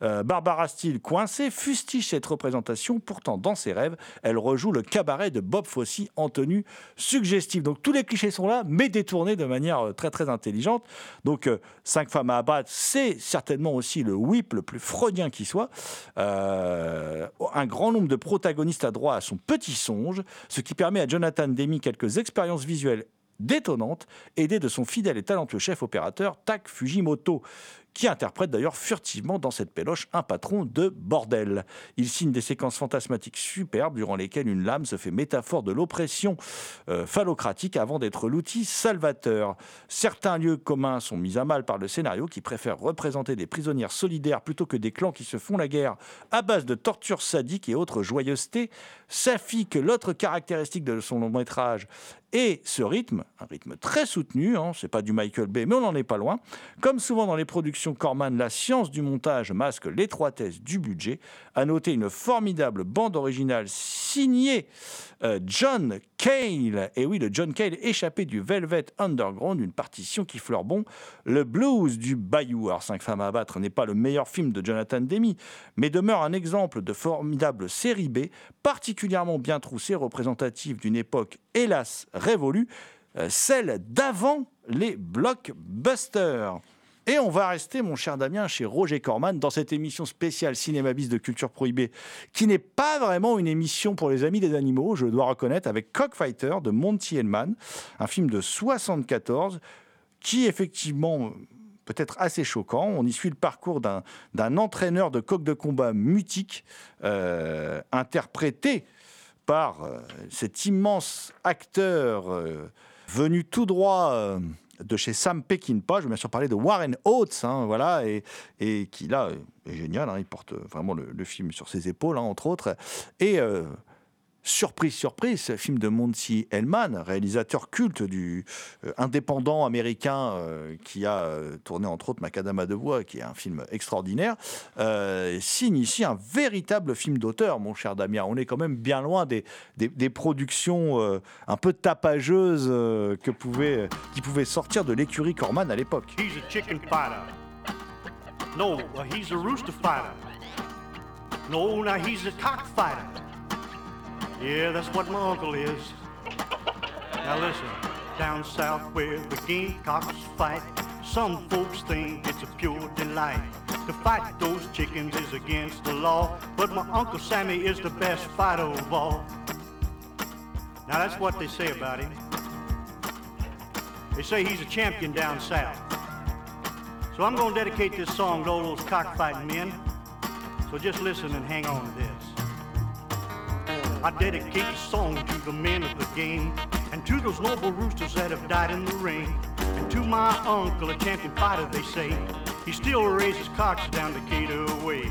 Euh, Barbara Steele, coincée, fustige cette représentation. Pourtant, dans ses rêves, elle rejoue le cabaret de Bob Fosse en tenue suggestive. Donc tous les clichés sont là, mais détournés de manière très très intelligente. Donc Cinq femmes à abattre, c'est certainement aussi le whip le plus freudien qui soit. Un grand nombre de protagonistes a droit à son petit songe, ce qui permet à Jonathan Demi quelques expériences visuelles détonnantes, aidé de son fidèle et talentueux chef opérateur Tak Fujimoto qui interprète d'ailleurs furtivement dans cette péloche un patron de bordel. Il signe des séquences fantasmatiques superbes durant lesquelles une lame se fait métaphore de l'oppression euh, phallocratique avant d'être l'outil salvateur. Certains lieux communs sont mis à mal par le scénario qui préfère représenter des prisonnières solidaires plutôt que des clans qui se font la guerre à base de tortures sadiques et autres joyeusetés. Safi que l'autre caractéristique de son long métrage et ce rythme, un rythme très soutenu, hein, c'est pas du Michael Bay, mais on n'en est pas loin. Comme souvent dans les productions Corman, la science du montage masque l'étroitesse du budget. À noter une formidable bande originale signée euh, John Cale. Et oui, le John Cale échappé du Velvet Underground, une partition qui fleure bon le blues du Bayou. Alors, Cinq femmes à abattre n'est pas le meilleur film de Jonathan Demi, mais demeure un exemple de formidable série B, particulièrement bien troussée, représentative d'une époque, hélas, révolue, euh, celle d'avant les blockbusters. Et on va rester, mon cher Damien, chez Roger Corman dans cette émission spéciale Cinéma Bis de Culture Prohibée, qui n'est pas vraiment une émission pour les amis des animaux, je dois reconnaître, avec Cockfighter de Monty Hellman, un film de 74 qui effectivement peut-être assez choquant. On y suit le parcours d'un entraîneur de coq de combat mutique, euh, interprété par euh, cet immense acteur euh, venu tout droit de chez Sam Peckinpah. Je vais bien sûr parler de Warren Oates, hein, voilà, et, et qui là est génial. hein, il porte vraiment le, film sur ses épaules, hein, entre autres. Et euh, surprise, surprise, ce film de Monty Hellman, réalisateur culte du euh, indépendant américain euh, qui a euh, tourné entre autres Macadam de bois, qui est un film extraordinaire, signe ici un véritable film d'auteur, mon cher Damien. On est quand même bien loin des, productions un peu tapageuses que qui pouvaient sortir de l'écurie Corman à l'époque.
No, he's a rooster fighter. No, he's a cockfighter. Yeah, that's what my uncle is. Now listen, down south where the gamecocks fight, some folks think it's a pure delight. To fight those chickens is against the law, but my Uncle Sammy is the best fighter of all. Now that's what they say about him. They say he's a champion down south. So I'm going to dedicate this song to all those cockfighting men. So just listen and hang on to this. I dedicate the song to the men of the game and to those noble roosters that have died in the ring. And to my uncle, a champion fighter, they say. He still raises cocks down the Decatur way.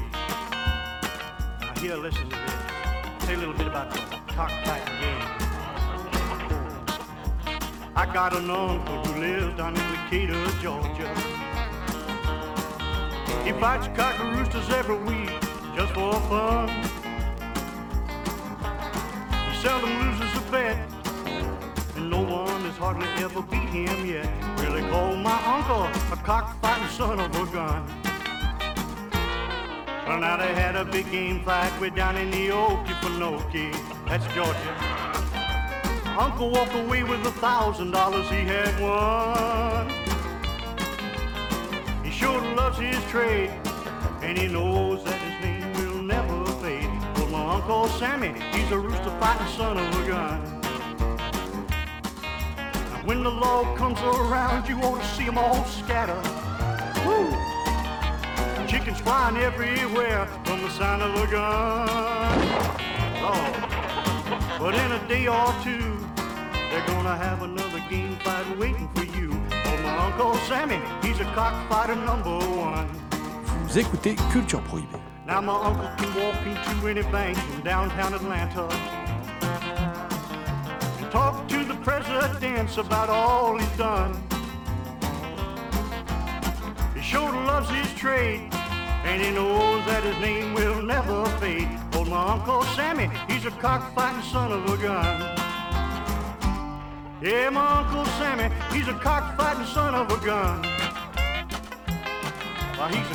Now Here, listen to this. Say a little bit about the cockfighting game. I got an uncle who lives down in Decatur, Georgia. He fights cock roosters every week just for fun. Seldom loses a bet, and no one has hardly ever beat him yet. Really call my uncle a cockfighting son of a gun. Well, now they had a big game fight way down in the Okefenokee. That's Georgia. Uncle walked away with a thousand dollars he had won. He sure loves his trade, and he knows that My Uncle Sammy, he's a rooster fighting son of a gun. Now, when the law comes around, you ought to see see 'em all scatter. Woo! Chickens flying everywhere from the sound of a gun. Lord. But in a day or two, they're gonna have another game fight waiting for you. Oh, my Uncle Sammy, he's a cockfighter number one.
Écoutez Culture Prohibée.
Now my uncle can walk into any bank in downtown Atlanta and talk to the presidents about all he's done. He sure loves his trade, and he knows that his name will never fade. Oh, my Uncle Sammy, he's a cockfighting son of a gun. Yeah, my Uncle Sammy, he's a cockfighting son of a gun. Why, he's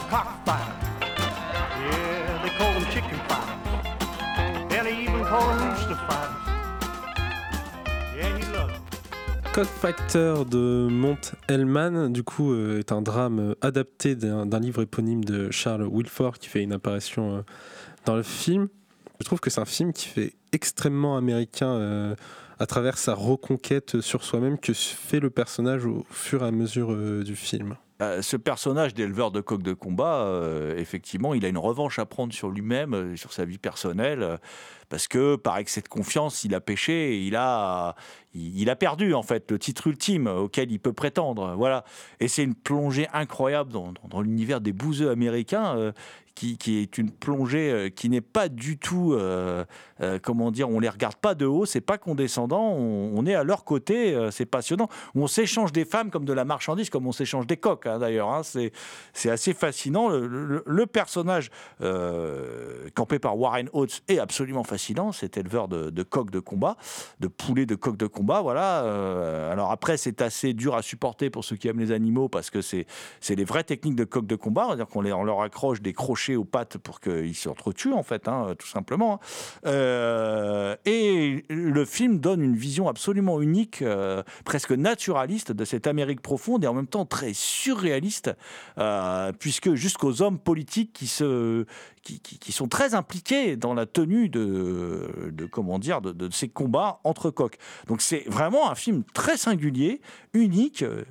de Mont Hellman, du coup, euh, est un drame euh, adapté d'un livre éponyme de Charles Wilford qui fait une apparition euh, dans le film. Je trouve que c'est un film qui fait extrêmement américain à travers sa reconquête sur soi-même que fait le personnage au fur et à mesure du film.
Euh, ce personnage d'éleveur de coq de combat, euh, effectivement, il a une revanche à prendre sur lui-même, euh, sur sa vie personnelle, parce que par excès de confiance, il a péché, il a, il, a perdu en fait le titre ultime auquel il peut prétendre. Voilà, et c'est une plongée incroyable dans, dans- dans l'univers des bouseux américains. Qui, est une plongée euh, qui n'est pas du tout, euh, euh, comment dire, on les regarde pas de haut, c'est pas condescendant, on, est à leur côté, c'est passionnant. On s'échange des femmes comme de la marchandise, comme on s'échange des coques hein, d'ailleurs. hein. c'est assez fascinant. Le, personnage campé par Warren Oates est absolument fascinant. C'est éleveur de, de coqs de combat, de poulets de coqs de combat. Voilà. alors après, c'est assez dur à supporter pour ceux qui aiment les animaux parce que c'est les vraies techniques de coqs de combat. C'est-à-dire qu'on leur accroche des crochets aux pattes pour qu'ils s'entretuent, en fait, hein, tout simplement. hein. Euh, et le film donne une vision absolument unique, euh, presque naturaliste de cette Amérique profonde et en même temps très surréaliste, euh, puisque jusqu'aux hommes politiques qui, se, qui, sont très impliqués dans la tenue de, comment dire, de, ces combats entre coqs. Donc c'est vraiment un film très singulier, unique, euh,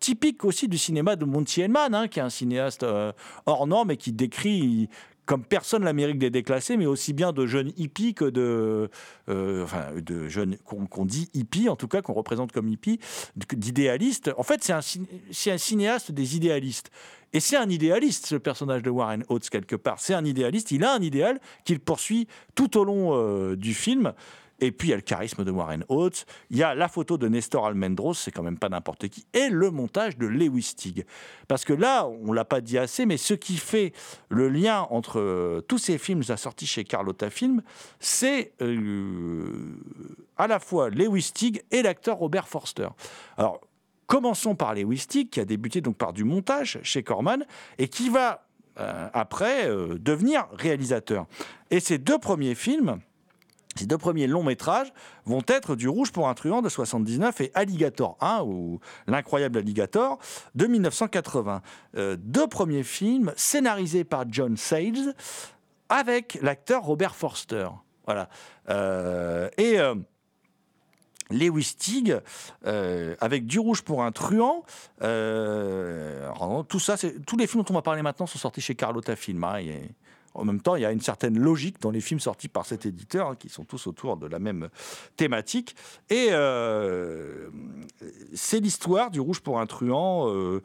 typique aussi du cinéma de Monty Hellman, hein, qui est un cinéaste euh, hors norme et qui décrit comme personne l'Amérique des déclassés, mais aussi bien de jeunes hippies que de, euh, enfin, de jeunes qu'on dit hippies, en tout cas qu'on représente comme hippies, d'idéalistes. En fait, c'est un, cin- c'est un cinéaste des idéalistes. Et c'est un idéaliste, ce personnage de Warren Oates, quelque part. C'est un idéaliste, il a un idéal qu'il poursuit tout au long euh, du film. Et puis il y a le charisme de Warren Oates, il y a la photo de Nestor Almendros, c'est quand même pas n'importe qui, et le montage de Lewis Stig. Parce que là, on l'a pas dit assez, mais ce qui fait le lien entre euh, tous ces films assortis chez Carlotta Film, c'est euh, à la fois Lewis Stig et l'acteur Robert Forster. Alors, commençons par Lewis Stig, qui a débuté donc par du montage chez Corman, et qui va euh, après devenir réalisateur. Et ces deux premiers films, ces deux premiers longs métrages vont être Du Rouge pour un truand de 79 et Alligator 1 ou L'incroyable Alligator de 1980. Euh, deux premiers films scénarisés par John Sayles avec l'acteur Robert Forster. Voilà. Euh, et euh, Lewis Stig, euh, avec Du Rouge pour un truand. tout ça, tous les films dont on va parler maintenant sont sortis chez Carlotta Film. hein, en même temps, il y a une certaine logique dans les films sortis par cet éditeur, hein, qui sont tous autour de la même thématique. Et euh, c'est l'histoire du Rouge pour un truand. euh,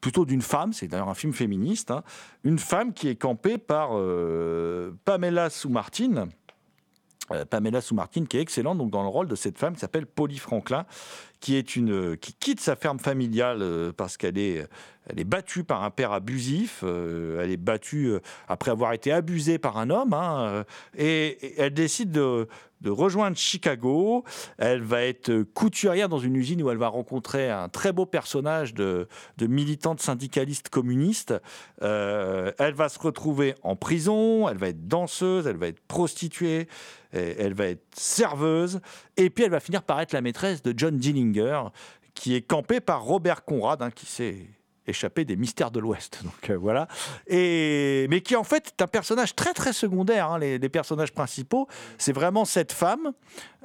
plutôt d'une femme, c'est d'ailleurs un film féministe, hein, une femme qui est campée par euh, Pamela Sous-Martin. Euh, Pamela Sous-Martin qui est excellente donc dans le rôle de cette femme qui s'appelle Polly Franklin qui est une qui quitte sa ferme familiale parce qu'elle est elle est battue par un père abusif euh, elle est battue euh, après avoir été abusée par un homme hein, euh, et, elle décide de rejoindre Chicago. Elle va être couturière dans une usine où elle va rencontrer un très beau personnage de, militante syndicaliste communiste. Elle va se retrouver en prison, elle va être danseuse, elle va être prostituée, elle va être serveuse, et puis elle va finir par être la maîtresse de John Dillinger, qui est campé par Robert Conrad, hein, qui s'est échappé des mystères de l'Ouest. Donc euh, voilà. Et, mais qui en fait est un personnage très très secondaire. hein. Les, personnages principaux, c'est vraiment cette femme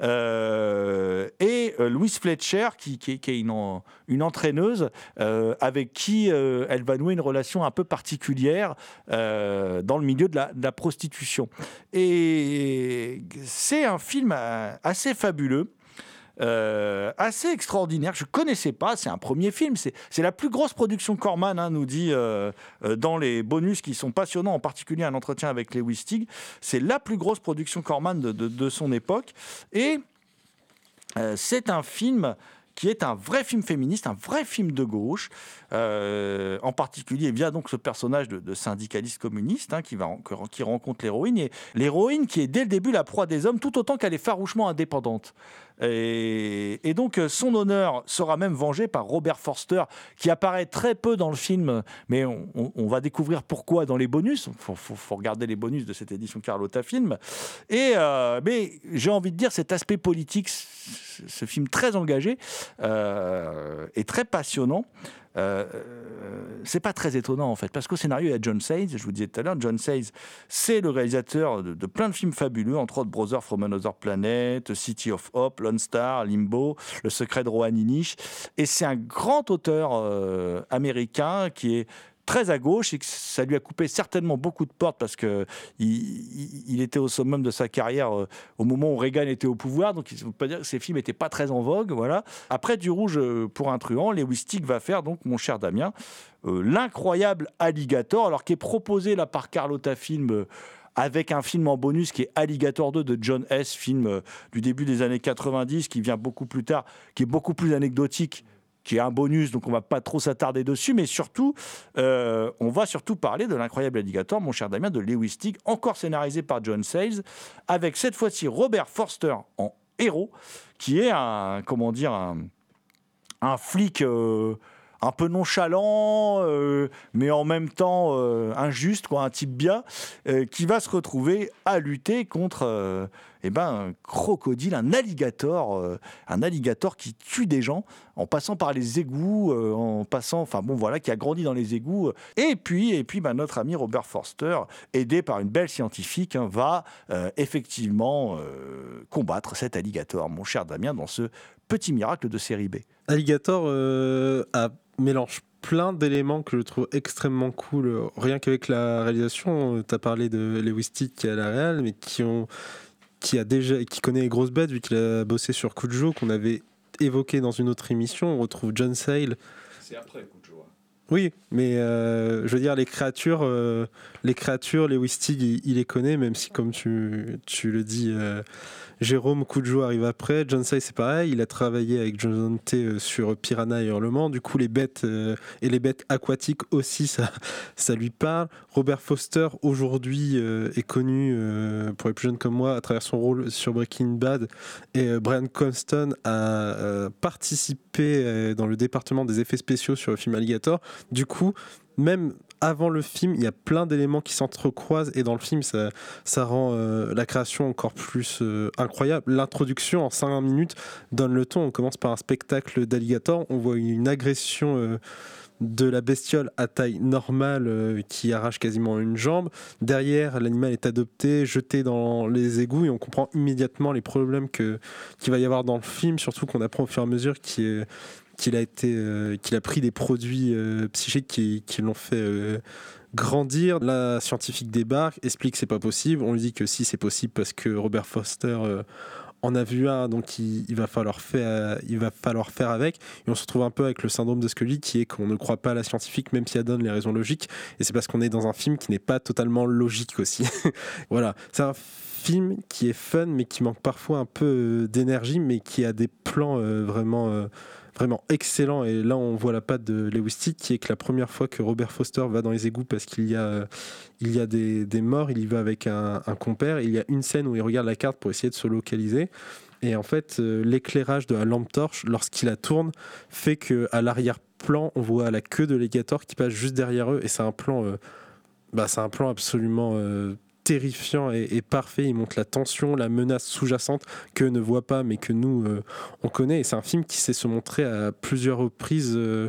euh, et euh, Louise Fletcher, qui, est- une, en- une entraîneuse avec qui elle va nouer une relation un peu particulière dans le milieu de la, prostitution. Et c'est un film assez fabuleux. Euh, assez extraordinaire. Je connaissais pas. C'est un premier film. C'est la plus grosse production Corman, hein, nous dit euh, euh, dans les bonus qui sont passionnants, en particulier un entretien avec Lewis Stig. C'est la plus grosse production Corman de, son époque. Et euh, c'est un film qui est un vrai film féministe, un vrai film de gauche, en particulier via donc ce personnage de, syndicaliste communiste hein, qui, va, qui rencontre l'héroïne, et l'héroïne qui est dès le début la proie des hommes, tout autant qu'elle est farouchement indépendante. Et, donc euh, son honneur sera même vengé par Robert Forster, qui apparaît très peu dans le film, mais on, va découvrir pourquoi dans les bonus. Il faut, regarder les bonus de cette édition Carlotta Film. Et euh, mais j'ai envie de dire cet aspect politique, ce, ce film très engagé euh, et très passionnant. Euh, euh, c'est pas très étonnant en fait, parce qu'au scénario il y a John Sayles, je vous disais tout à l'heure, John Sayles, c'est le réalisateur de, plein de films fabuleux, entre autres Brothers from Another Planet, City of Hope, Lone Star, Limbo, Le Secret de Rohan Inish, et c'est un grand auteur euh, américain qui est très à gauche et que ça lui a coupé certainement beaucoup de portes parce que il, était au summum de sa carrière euh, au moment où Reagan était au pouvoir, donc il ne faut pas dire que ses films n'étaient pas très en vogue. Voilà. Après Du Rouge euh, pour un truand, Lewis Stick va faire donc mon cher Damien euh, l'incroyable Alligator, alors qui est proposé là par Carlotta Film. avec un film en bonus qui est Alligator 2 de John S, film du début des années 90, qui vient beaucoup plus tard, qui est beaucoup plus anecdotique, qui est un bonus, donc on va pas trop s'attarder dessus, mais surtout, euh, on va surtout parler de l'incroyable Alligator, mon cher Damien, de Lewis encore scénarisé par John Sayles, avec cette fois-ci Robert Forster en héros, qui est un, comment dire, un, un flic euh, un peu nonchalant, euh, mais en même temps euh, injuste, quoi, un type bien, euh, qui va se retrouver à lutter contre eh ben, un crocodile, un alligator, un alligator qui tue des gens en passant par les égouts, en passant, enfin bon voilà, qui a grandi dans les égouts. Et puis, et puis ben, notre ami Robert Forster, aidé par une belle scientifique, hein, va effectivement combattre cet alligator, mon cher Damien, dans ce petit miracle de série B.
Alligator euh, a- mélange plein d'éléments que je trouve extrêmement cool. Rien qu'avec la réalisation, tu as parlé de Lewis Stick qui est à la réal, mais qui ont qui a déjà qui connaît les grosses bêtes vu qu'il a bossé sur Kujo qu'on avait évoqué dans une autre émission. On retrouve John Sale.
C'est après, de joie.
Oui, mais euh, je veux dire les créatures, euh, les créatures, Lewis Stick, il, il les connaît, même si comme tu, tu le dis, euh, Jérôme Kujo arrive après. John Say c'est pareil, il a travaillé avec John T euh, sur Piranha et Hurlement. Du coup, les bêtes euh, et les bêtes aquatiques aussi, ça, lui parle. Robert Foster aujourd'hui euh, est connu pour les plus jeunes comme moi à travers son rôle sur Breaking Bad et Brian Conston a participé dans le département des effets spéciaux sur le film Alligator. Du coup, même avant le film, il y a plein d'éléments qui s'entrecroisent et dans le film, ça, rend euh, la création encore plus euh, incroyable. L'introduction en 5 minutes donne le ton. On commence par un spectacle d'alligator. On voit une agression euh, de la bestiole à taille normale qui arrache quasiment une jambe. Derrière, l'animal est adopté, jeté dans les égouts et on comprend immédiatement les problèmes qu'il va y avoir dans le film, surtout qu'on apprend au fur et à mesure qu'il est- qu'il a été, euh, qu'il a pris des produits euh, psychiques qui, l'ont fait euh, grandir. La scientifique débarque, explique que c'est pas possible. On lui dit que si c'est possible parce que Robert Foster en a vu un, donc il, va falloir faire, il va falloir faire avec. Et on se retrouve un peu avec le syndrome de Scully, qui est qu'on ne croit pas à la scientifique, même si elle donne les raisons logiques. Et c'est parce qu'on est dans un film qui n'est pas totalement logique aussi. voilà, c'est un film qui est fun, mais qui manque parfois un peu d'énergie, mais qui a des plans vraiment. Vraiment excellent et là on voit la patte de Lewis Tick qui est que la première fois que Robert Foster va dans les égouts parce qu'il y a, euh, il y a des, des morts, il y va avec un, compère. Il y a une scène où il regarde la carte pour essayer de se localiser. Et en fait, euh, l'éclairage de la lampe torche, lorsqu'il la tourne, fait que à l'arrière-plan, on voit la queue de Legator qui passe juste derrière eux. Et c'est un plan, euh, bah, c'est un plan absolument terrifiant et, parfait. Il montre la tension, la menace sous-jacente que ne voit pas, mais que nous euh, on connaît. Et c'est un film qui sait se montrer à plusieurs reprises euh,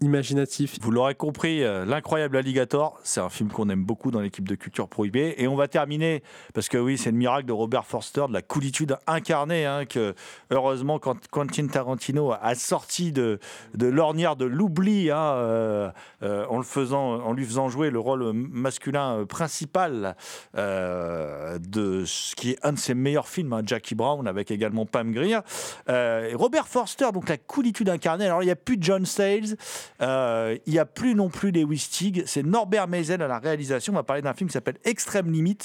imaginatif.
Vous l'aurez compris, euh, l'incroyable Alligator, c'est un film qu'on aime beaucoup dans l'équipe de Culture Prohibée. Et on va terminer, parce que oui, c'est le miracle de Robert Forster, de la coolitude incarnée, hein, que heureusement, Quentin Tarantino a sorti de, de l'ornière de l'oubli, hein, euh, euh, en, en lui faisant jouer le rôle masculin principal de ce qui est un de ses meilleurs films, hein, Jackie Brown, avec également Pam Grier. Robert Forster, donc la coolitude incarnée. Alors, il n'y a plus John Sayles, euh, il n'y a plus non plus Lewis Stig, c'est Norbert Meisel à la réalisation. On va parler d'un film qui s'appelle Extreme Limit,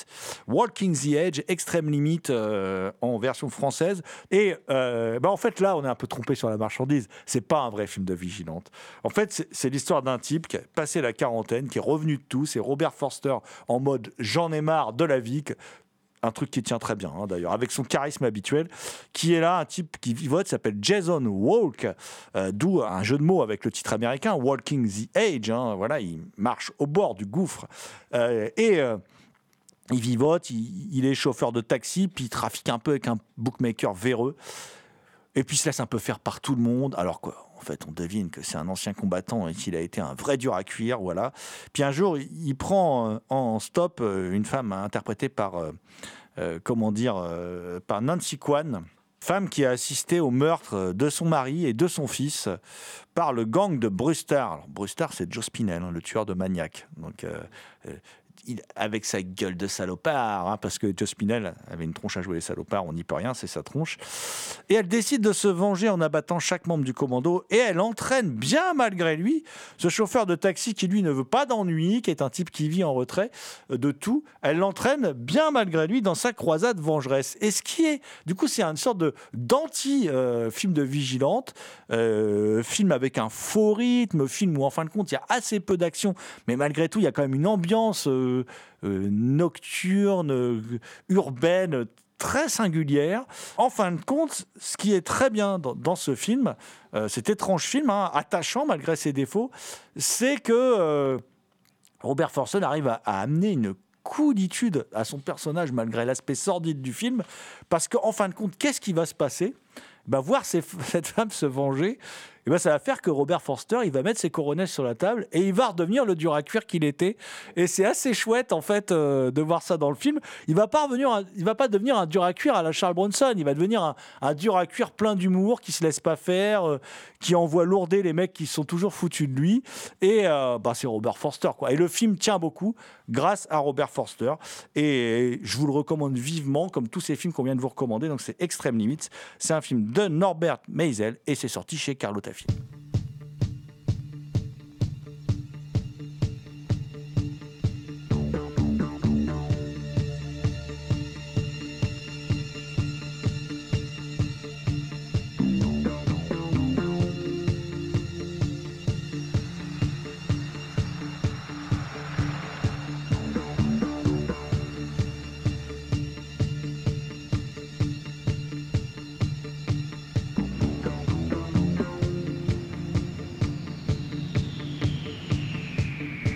Walking the Edge, Extreme Limit euh, en version française. Et bah, en fait, là, on est un peu trompé sur la marchandise. C'est pas un vrai film de vigilante. En fait, c'est l'histoire d'un type qui a passé la quarantaine, qui est revenu de tout. C'est Robert Forster en mode j'en ai marre de la vie. Un truc qui tient très bien hein, d'ailleurs, avec son charisme habituel, qui est là un type qui vivote, s'appelle Jason Walk, euh, d'où un jeu de mots avec le titre américain, Walking the Age, hein, voilà, il marche au bord du gouffre, Euh, et euh, il vivote, il, il est chauffeur de taxi, puis il trafique un peu avec un bookmaker véreux, et puis il se laisse un peu faire par tout le monde, alors quoi en fait, on devine que c'est un ancien combattant et qu'il a été un vrai dur à cuire, voilà. Puis un jour, il prend euh, en stop euh, une femme interprétée par euh, comment dire, par Nancy Kwan, femme qui a assisté au meurtre de son mari et de son fils par le gang de Brewster. Alors, Brewster, c'est Joe Spinell, hein, le tueur de maniaque. Donc, avec sa gueule de salopard, hein, parce que Joe Spinell avait une tronche à jouer les salopards, on n'y peut rien, c'est sa tronche. Et elle décide de se venger en abattant chaque membre du commando, et elle entraîne bien malgré lui ce chauffeur de taxi qui lui ne veut pas d'ennui, qui est un type qui vit en retrait euh, de tout, elle l'entraîne bien malgré lui dans sa croisade vengeresse. Et ce qui est, du coup, c'est une sorte de d'anti-film de vigilante, euh, film avec un faux rythme, film où en fin de compte il y a assez peu d'action, mais malgré tout il y a quand même une ambiance euh, euh, nocturne, euh, urbaine très singulière. En fin de compte, ce qui est très bien dans, ce film, euh, cet étrange film, hein, attachant malgré ses défauts, c'est que Robert Forson arrive à, amener une coolitude à son personnage malgré l'aspect sordide du film, parce qu'en fin de compte, qu'est-ce qui va se passer? Ben, Voir cette femme se venger, eh ben, ça va faire que Robert Forster, il va mettre ses coronets sur la table et il va redevenir le dur à cuire qu'il était. Et c'est assez chouette, en fait, euh, de voir ça dans le film. Il va pas revenir, un- il va pas devenir un dur à cuire à la Charles Bronson. Il va devenir un, dur à cuire plein d'humour, qui se laisse pas faire, euh, qui envoie lourder les mecs qui sont toujours foutus de lui. Et euh, bah, c'est Robert Forster, quoi. Et le film tient beaucoup grâce à Robert Forster. Et je vous le recommande vivement, comme tous ces films qu'on vient de vous recommander. Donc c'est Extreme Limits. C'est un film de Norbert Meisel et c'est sorti chez Carlotta Film.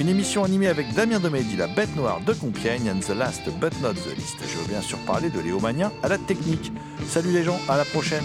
Une émission animée avec Damien Domédy, la bête noire de Compiègne, and the last but not the least. Je veux bien sûr parler de Léo Magnin à la technique. Salut les gens, à la prochaine.